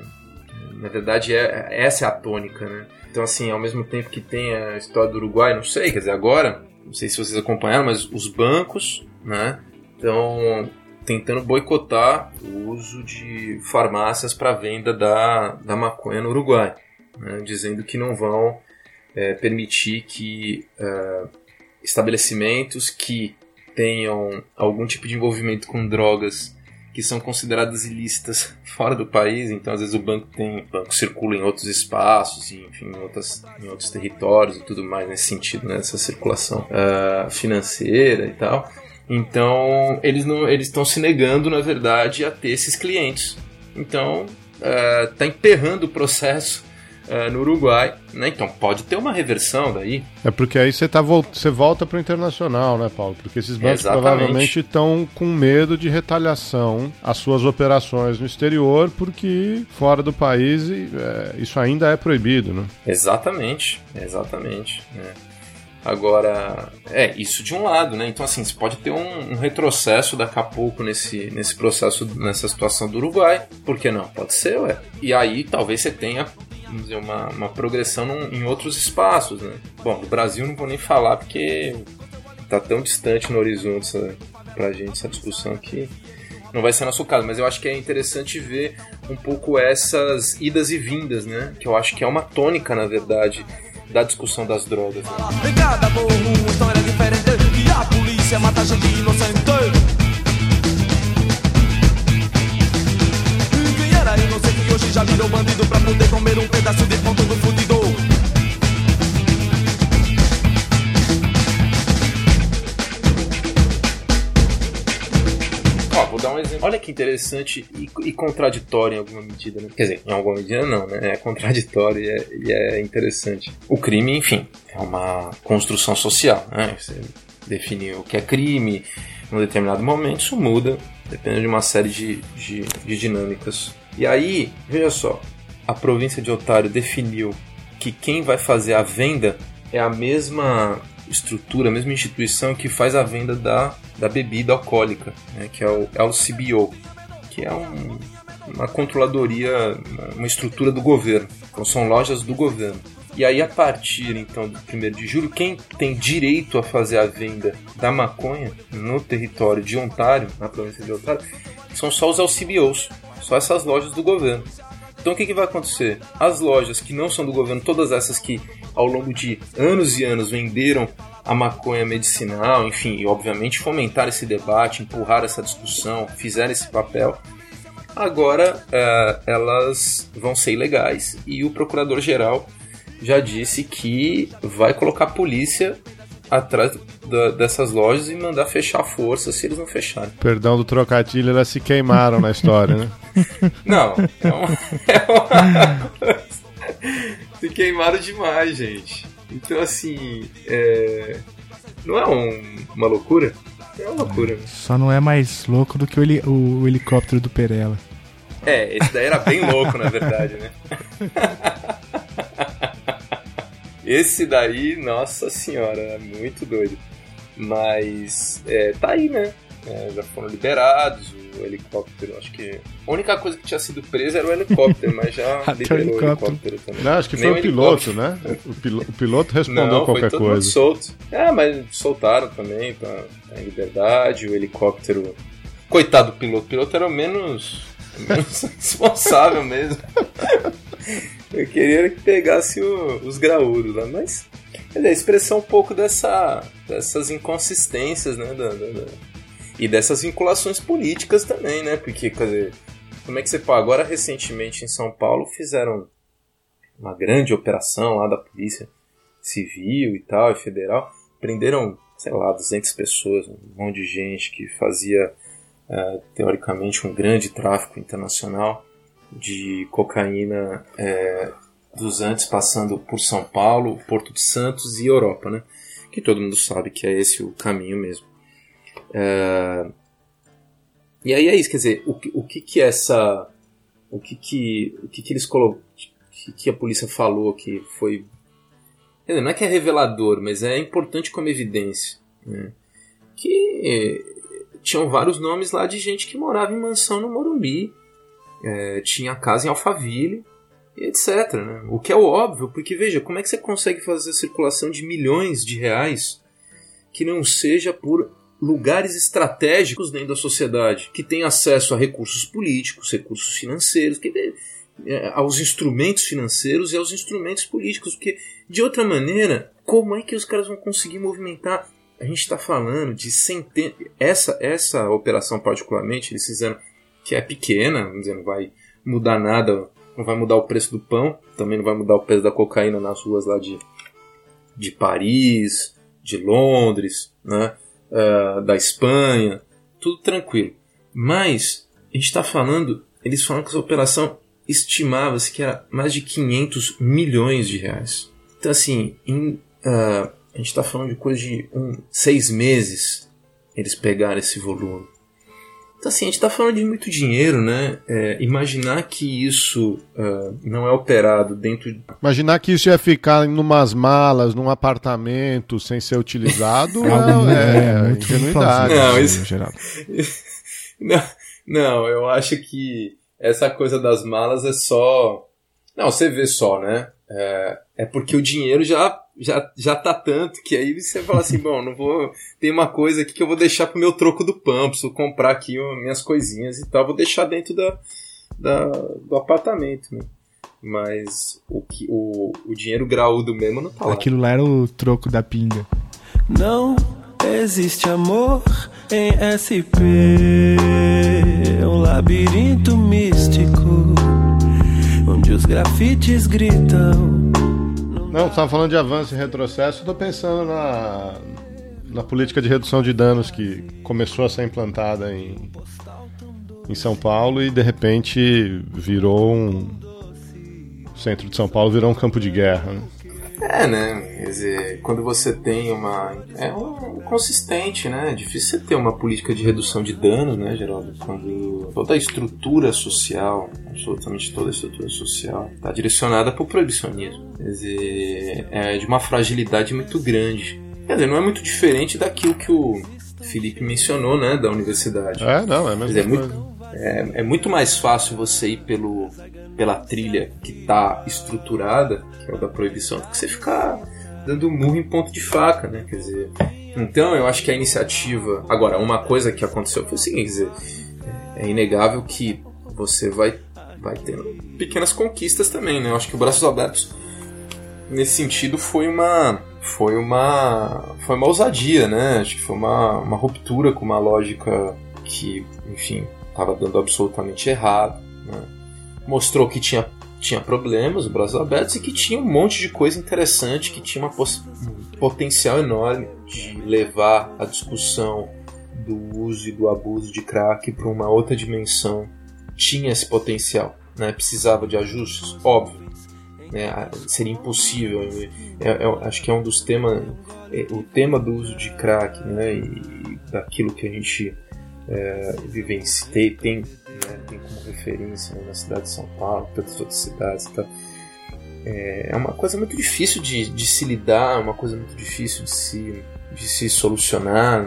Na verdade, é, essa é a tônica, né? Então, assim, ao mesmo tempo que tem a história do Uruguai, não sei, quer dizer, agora, não sei se vocês acompanharam, mas os bancos, né, estão tentando boicotar o uso de farmácias para venda da, da maconha no Uruguai, né, dizendo que não vão é, permitir que é, estabelecimentos que tenham algum tipo de envolvimento com drogas que são consideradas ilícitas fora do país, então às vezes o banco tem, o banco circula em outros espaços, enfim, em, outras, em outros territórios e tudo mais nesse sentido, né, essa circulação uh, financeira e tal. Então eles não, eles estão se negando, na verdade, a ter esses clientes. Então está uh, emperrando o processo uh, no Uruguai, né? Então pode ter uma reversão daí. É porque aí você tá você volta para o internacional, né, Paulo? Porque esses bancos Exatamente. provavelmente estão com medo de retaliação às suas operações no exterior, porque fora do país é, isso ainda é proibido, né? Exatamente, exatamente. Né? Agora, é, isso de um lado, né? Então, assim, você pode ter um, um, retrocesso daqui a pouco nesse, nesse processo, nessa situação do Uruguai. Por que não? Pode ser, ué. E aí, talvez você tenha vamos dizer, uma, uma progressão num, em outros espaços, né? Bom, no Brasil não vou nem falar porque tá tão distante no horizonte essa, pra gente essa discussão que não vai ser nosso caso, mas eu acho que é interessante ver um pouco essas idas e vindas, né? Que eu acho que é uma tônica, na verdade, da discussão das drogas. Né? história diferente, e a polícia mata gente inocente. Hoje já virou bandido pra poder comer um pedaço de ponto do fundidor. Ó, vou dar um exemplo. Olha que interessante e, e, contraditório em alguma medida, né? Quer dizer, em alguma medida não, né? É contraditório e é, e é interessante. O crime, enfim, é uma construção social, né? Você define o que é crime, num determinado momento, isso muda, depende de uma série de, de, de dinâmicas e aí, veja só, a província de Otário definiu que quem vai fazer a venda é a mesma estrutura, a mesma instituição que faz a venda da, da bebida alcoólica, né, que é o LCBO, que é um, uma controladoria, uma estrutura do governo. Então são lojas do governo. E aí, a partir então do 1 de julho, quem tem direito a fazer a venda da maconha no território de Ontário, na província de Ontário, são só os LCBOs, só essas lojas do governo. Então o que, que vai acontecer? As lojas que não são do governo, todas essas que ao longo de anos e anos venderam a maconha medicinal, enfim, e obviamente fomentar esse debate, empurrar essa discussão, fizeram esse papel, agora é, elas vão ser ilegais e o procurador-geral já disse que vai colocar a polícia atrás da, dessas lojas e mandar fechar a força se eles não fecharem. Perdão do trocadilho, elas se queimaram na história, né? Não, é uma, é uma se queimaram demais, gente. Então, assim, é... não é um, uma loucura? É uma loucura. Né? Só não é mais louco do que o, heli o, o helicóptero do Perela. É, esse daí era bem louco, na verdade, né? Esse daí, nossa senhora, é muito doido. Mas é, tá aí, né? É, já foram liberados, o helicóptero, acho que. A única coisa que tinha sido presa era o helicóptero, mas já liberou o helicóptero também. Não, acho que foi o, piloto, né? O, pilo, o, piloto respondeu Não, qualquer foi todo coisa. Mundo solto. É, mas soltaram também, tá, tá em liberdade, o helicóptero. Coitado do piloto, o piloto era o menos responsável mesmo. Eu queria que pegasse o, os graúdos lá, mas é a expressão um pouco dessa, dessas inconsistências, né? Da, da, da, e dessas vinculações políticas também, né? Porque, quer dizer, como é que você pode? Agora, recentemente em São Paulo, fizeram uma grande operação lá da Polícia Civil e tal, e federal. Prenderam, sei lá, 200 pessoas, um monte de gente que fazia, uh, teoricamente, um grande tráfico internacional de cocaína é, dos Andes passando por São Paulo, Porto de Santos e Europa, né? Que todo mundo sabe que é esse o caminho mesmo. É... E aí é isso, quer dizer, o, o que que essa... O que que, o que, que eles colocaram... Que, que a polícia falou que foi... Dizer, não é que é revelador, mas é importante como evidência. Né? Que tinham vários nomes lá de gente que morava em mansão no Morumbi, é, tinha casa em Alphaville, e etc. Né? O que é óbvio, porque veja, como é que você consegue fazer a circulação de milhões de reais que não seja por lugares estratégicos dentro da sociedade, que tem acesso a recursos políticos, recursos financeiros, que, é, aos instrumentos financeiros e aos instrumentos políticos, porque de outra maneira, como é que os caras vão conseguir movimentar? A gente está falando de centenas. Essa, essa operação, particularmente, eles fizeram que é pequena, não vai mudar nada, não vai mudar o preço do pão, também não vai mudar o preço da cocaína nas ruas lá de, de Paris, de Londres, né, uh, da Espanha, tudo tranquilo. Mas a gente está falando, eles falam que essa operação estimava-se que era mais de 500 milhões de reais. Então, assim, em, uh, a gente está falando de coisa de um, seis meses eles pegaram esse volume. Então, assim, a gente está falando de muito dinheiro, né? É, imaginar que isso uh, não é operado dentro. De... Imaginar que isso ia ficar em umas malas, num apartamento, sem ser utilizado, é, é, é, muito ingenuidade. Não, isso- Geraldo. não, não, eu acho que essa coisa das malas é só. Não, você vê só, né? É, é porque o dinheiro já, já, já tá tanto que aí você fala assim: bom, não vou. Tem uma coisa aqui que eu vou deixar pro meu troco do pão, preciso comprar aqui ó, minhas coisinhas e tal, vou deixar dentro da, da, do apartamento, né? Mas o, que, o, o dinheiro graúdo mesmo não tá lá. Aquilo lá era o troco da pinga. Não existe amor em SP. É um labirinto místico onde os grafites gritam. Não, você estava falando de avanço e retrocesso, estou pensando na, na política de redução de danos que começou a ser implantada em, em São Paulo e de repente virou um. O centro de São Paulo virou um campo de guerra. Né? É, né? Quer dizer, quando você tem uma. É um consistente, né? É difícil você ter uma política de redução de danos, né, Geraldo? Quando toda a estrutura social, absolutamente toda a estrutura social, está direcionada para o proibicionismo. Quer dizer, é de uma fragilidade muito grande. Quer dizer, não é muito diferente daquilo que o Felipe mencionou, né, da universidade. É, não, é Quer mesma dizer, é muito, é, é muito mais fácil você ir pelo, pela trilha que está estruturada, que é o da proibição, que você ficar dando murro em ponto de faca, né? Quer dizer, então eu acho que a iniciativa. Agora, uma coisa que aconteceu foi o seguinte: dizer, é inegável que você vai, vai tendo pequenas conquistas também, né? Eu acho que o Braços Abertos, nesse sentido, foi uma. Foi uma. Foi uma ousadia, né? Acho que foi uma, uma ruptura com uma lógica que, enfim, estava dando absolutamente errado. Né? Mostrou que tinha, tinha problemas, o Brasil aberto, e que tinha um monte de coisa interessante, que tinha um potencial enorme de levar a discussão do uso e do abuso de crack para uma outra dimensão. Tinha esse potencial, né? precisava de ajustes, óbvio. Né? Seria impossível. É- é- acho que é um dos temas, é, o tema do uso de crack né? e daquilo que a gente é, vivencia, tem, né, tem como referência né, na cidade de São Paulo, tantas outras cidades. É, é uma coisa muito difícil de, de se lidar, é uma coisa muito difícil de se, de se solucionar.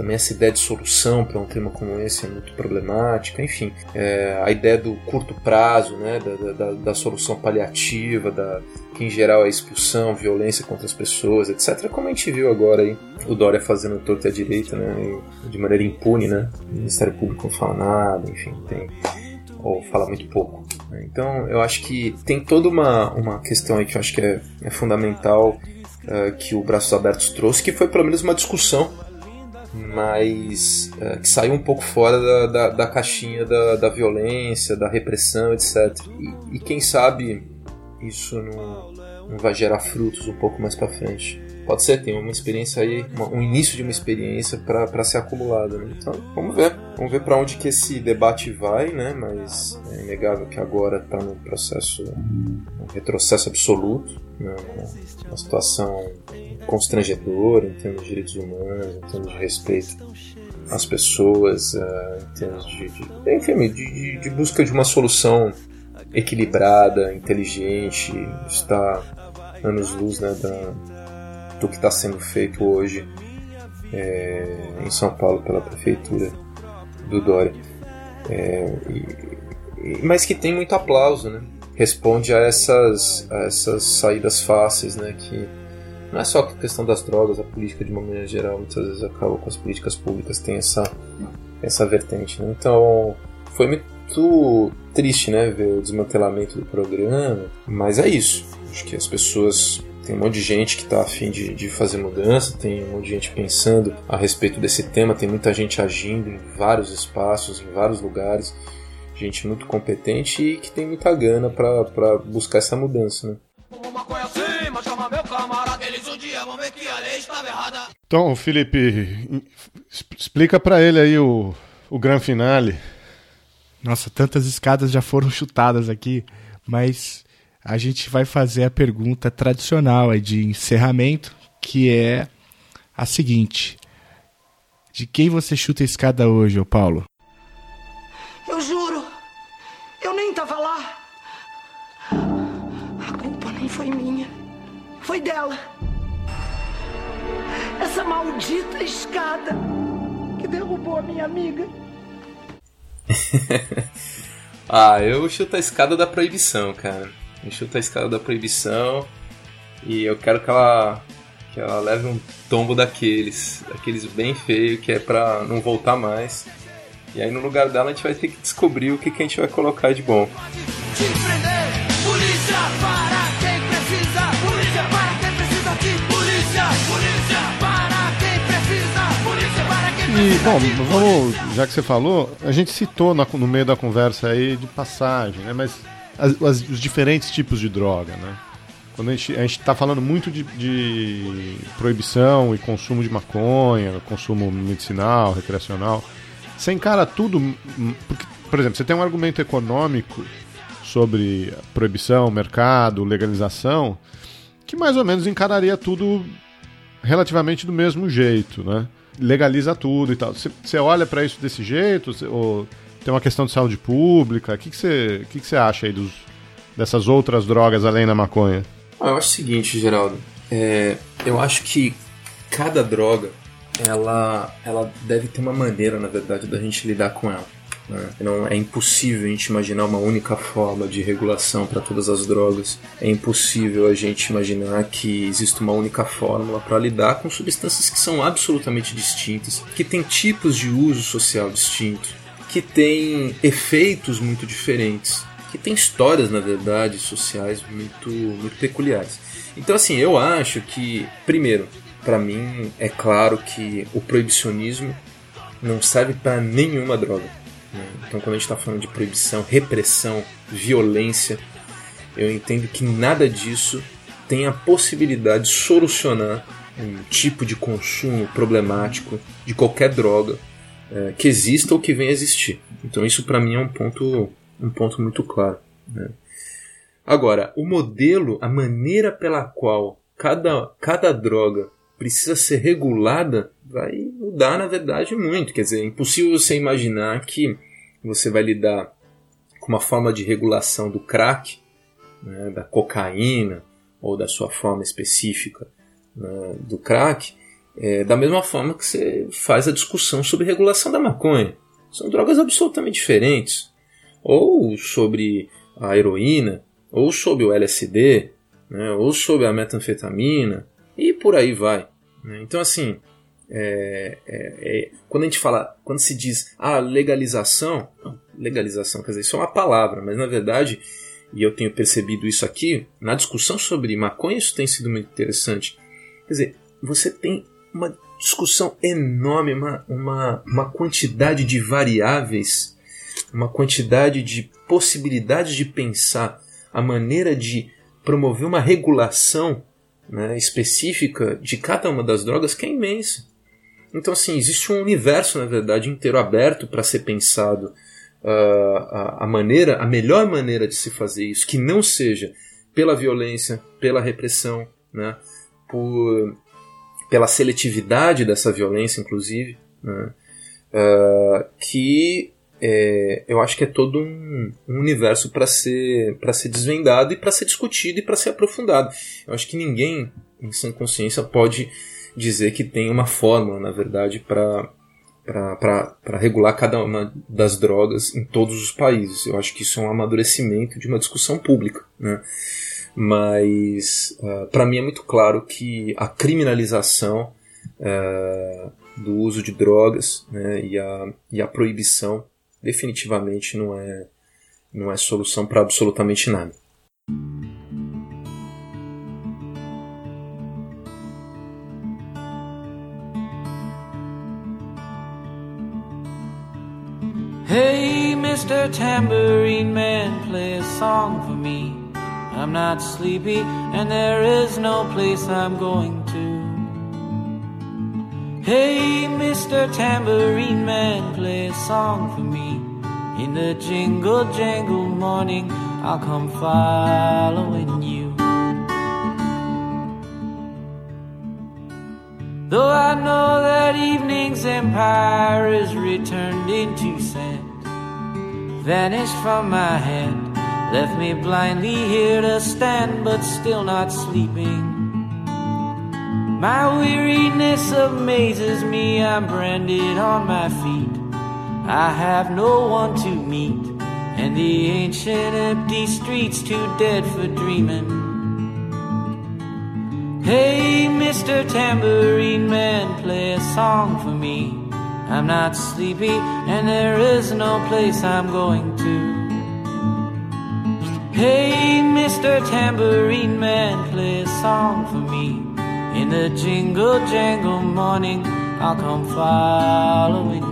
Também essa ideia de solução para um tema como esse é muito problemática. Enfim, é, a ideia do curto prazo, né, da, da, da solução paliativa, da, que em geral é expulsão, violência contra as pessoas, etc. Como a gente viu agora aí, o Dória fazendo torto à direita, né, de maneira impune, né? O Ministério Público não fala nada, enfim, tem ou fala muito pouco. né. Então, eu acho que tem toda uma, uma questão aí que eu acho que é, é fundamental uh, que o Braços Abertos trouxe, que foi pelo menos uma discussão, mas uh, que saiu um pouco fora da, da, da caixinha da, da, violência, da repressão, etc. E, e quem sabe isso não, não vai gerar frutos um pouco mais para frente. Pode ser, tem uma experiência aí, uma, um início de uma experiência para ser acumulada. Né? Então, vamos ver. Vamos ver para onde que esse debate vai, né? Mas é inegável que agora está no processo, um retrocesso absoluto, né? uma situação constrangedora em termos de direitos humanos, em termos de respeito às pessoas, uh, em termos de, de enfim, de, de busca de uma solução equilibrada, inteligente, está anos-luz né, da, do que está sendo feito hoje é, em São Paulo pela prefeitura do Dória. É, e, mas que tem muito aplauso, né? Responde a essas, a essas saídas fáceis, né? Que não é só a questão das drogas, a política de uma maneira geral muitas vezes acaba com as políticas públicas, tem essa, essa vertente. Né? Então foi muito triste né, ver o desmantelamento do programa, mas é isso. Acho que as pessoas tem um monte de gente que está afim de, de fazer mudança, tem um monte de gente pensando a respeito desse tema, tem muita gente agindo em vários espaços, em vários lugares, gente muito competente e que tem muita gana para buscar essa mudança. Né? Então, Felipe, explica para ele aí o, o grande finale. Nossa, tantas escadas já foram chutadas aqui, mas a gente vai fazer a pergunta tradicional de encerramento, que é a seguinte: De quem você chuta a escada hoje, ô Paulo? Eu juro, eu nem tava lá. A culpa nem foi minha, foi dela. Essa maldita escada que derrubou a minha amiga. ah, eu chuto a escada da proibição, cara. Me chuta a escada da proibição e eu quero que ela, que ela leve um tombo daqueles, daqueles bem feio, que é pra não voltar mais. E aí no lugar dela a gente vai ter que descobrir o que, que a gente vai colocar de bom. E, bom, vamos, já que você falou, a gente citou no, no meio da conversa aí de passagem, né? Mas as, as, os diferentes tipos de droga, né? Quando a gente está falando muito de, de, proibição e consumo de maconha, consumo medicinal, recreacional, você encara tudo. Porque, por exemplo, você tem um argumento econômico sobre proibição, mercado, legalização, que mais ou menos encararia tudo relativamente do mesmo jeito, né? Legaliza tudo e tal. Você olha para isso desse jeito? Ou tem uma questão de saúde pública. O que, que, você, que, que você acha aí dos, dessas outras drogas além da maconha? Ah, eu acho o seguinte, Geraldo. É, eu acho que cada droga ela, ela deve ter uma maneira, na verdade, da gente lidar com ela. Né? Não, é impossível a gente imaginar uma única forma de regulação para todas as drogas. É impossível a gente imaginar que existe uma única fórmula para lidar com substâncias que são absolutamente distintas, que têm tipos de uso social distintos que tem efeitos muito diferentes, que tem histórias, na verdade, sociais muito, muito peculiares. Então, assim, eu acho que, primeiro, para mim é claro que o proibicionismo não serve para nenhuma droga. Né? Então, quando a gente está falando de proibição, repressão, violência, eu entendo que nada disso tem a possibilidade de solucionar um tipo de consumo problemático de qualquer droga é, que exista ou que venha a existir. Então isso para mim é um ponto, um ponto muito claro. Né? Agora, o modelo, a maneira pela qual cada, cada droga precisa ser regulada vai mudar na verdade muito. Quer dizer, é impossível você imaginar que você vai lidar com uma forma de regulação do crack, né, da cocaína ou da sua forma específica né, do crack é, da mesma forma que você faz a discussão sobre regulação da maconha. São drogas absolutamente diferentes. Ou sobre a heroína, ou sobre o LSD, né, ou sobre a metanfetamina, e por aí vai. Né? Então, assim, é, é, é, quando a gente fala, quando se diz a ah, legalização, legalização, quer dizer, isso é uma palavra, mas na verdade, e eu tenho percebido isso aqui, na discussão sobre maconha, isso tem sido muito interessante Quer dizer, você tem uma discussão enorme, uma, uma, uma quantidade de variáveis, uma quantidade de possibilidades de pensar a maneira de promover uma regulação né, específica de cada uma das drogas que é imensa. Então, assim, existe um universo, na verdade, inteiro aberto para ser pensado uh, a, a, maneira, a melhor maneira de se fazer isso, que não seja pela violência, pela repressão, né, por, pela seletividade dessa violência, inclusive, né, uh, que é, eu acho que é todo um, um universo para ser para ser desvendado e para ser discutido e para ser aprofundado. Eu acho que ninguém em sã consciência pode dizer que tem uma fórmula, na verdade, para para regular cada uma das drogas em todos os países. Eu acho que isso é um amadurecimento de uma discussão pública. Né? Mas, uh, para mim, é muito claro que a criminalização uh, do uso de drogas né, e, a, e a proibição definitivamente não é, não é solução para absolutamente nada. Hey, Mr. Tambourine Man, play a song for me. I'm not sleepy, and there is no place I'm going to. Hey, Mr. Tambourine Man, play a song for me. In the jingle jangle morning, I'll come following you. Though I know that evening's empire is returned into sand, vanished from my hand, left me blindly here to stand, but still not sleeping. My weariness amazes me, I'm branded on my feet. I have no one to meet, and the ancient empty streets too dead for dreaming. Hey, Mr. Tambourine Man, play a song for me. I'm not sleepy, and there is no place I'm going to. Hey, Mr. Tambourine Man, play a song for me. In the jingle jangle morning, I'll come following.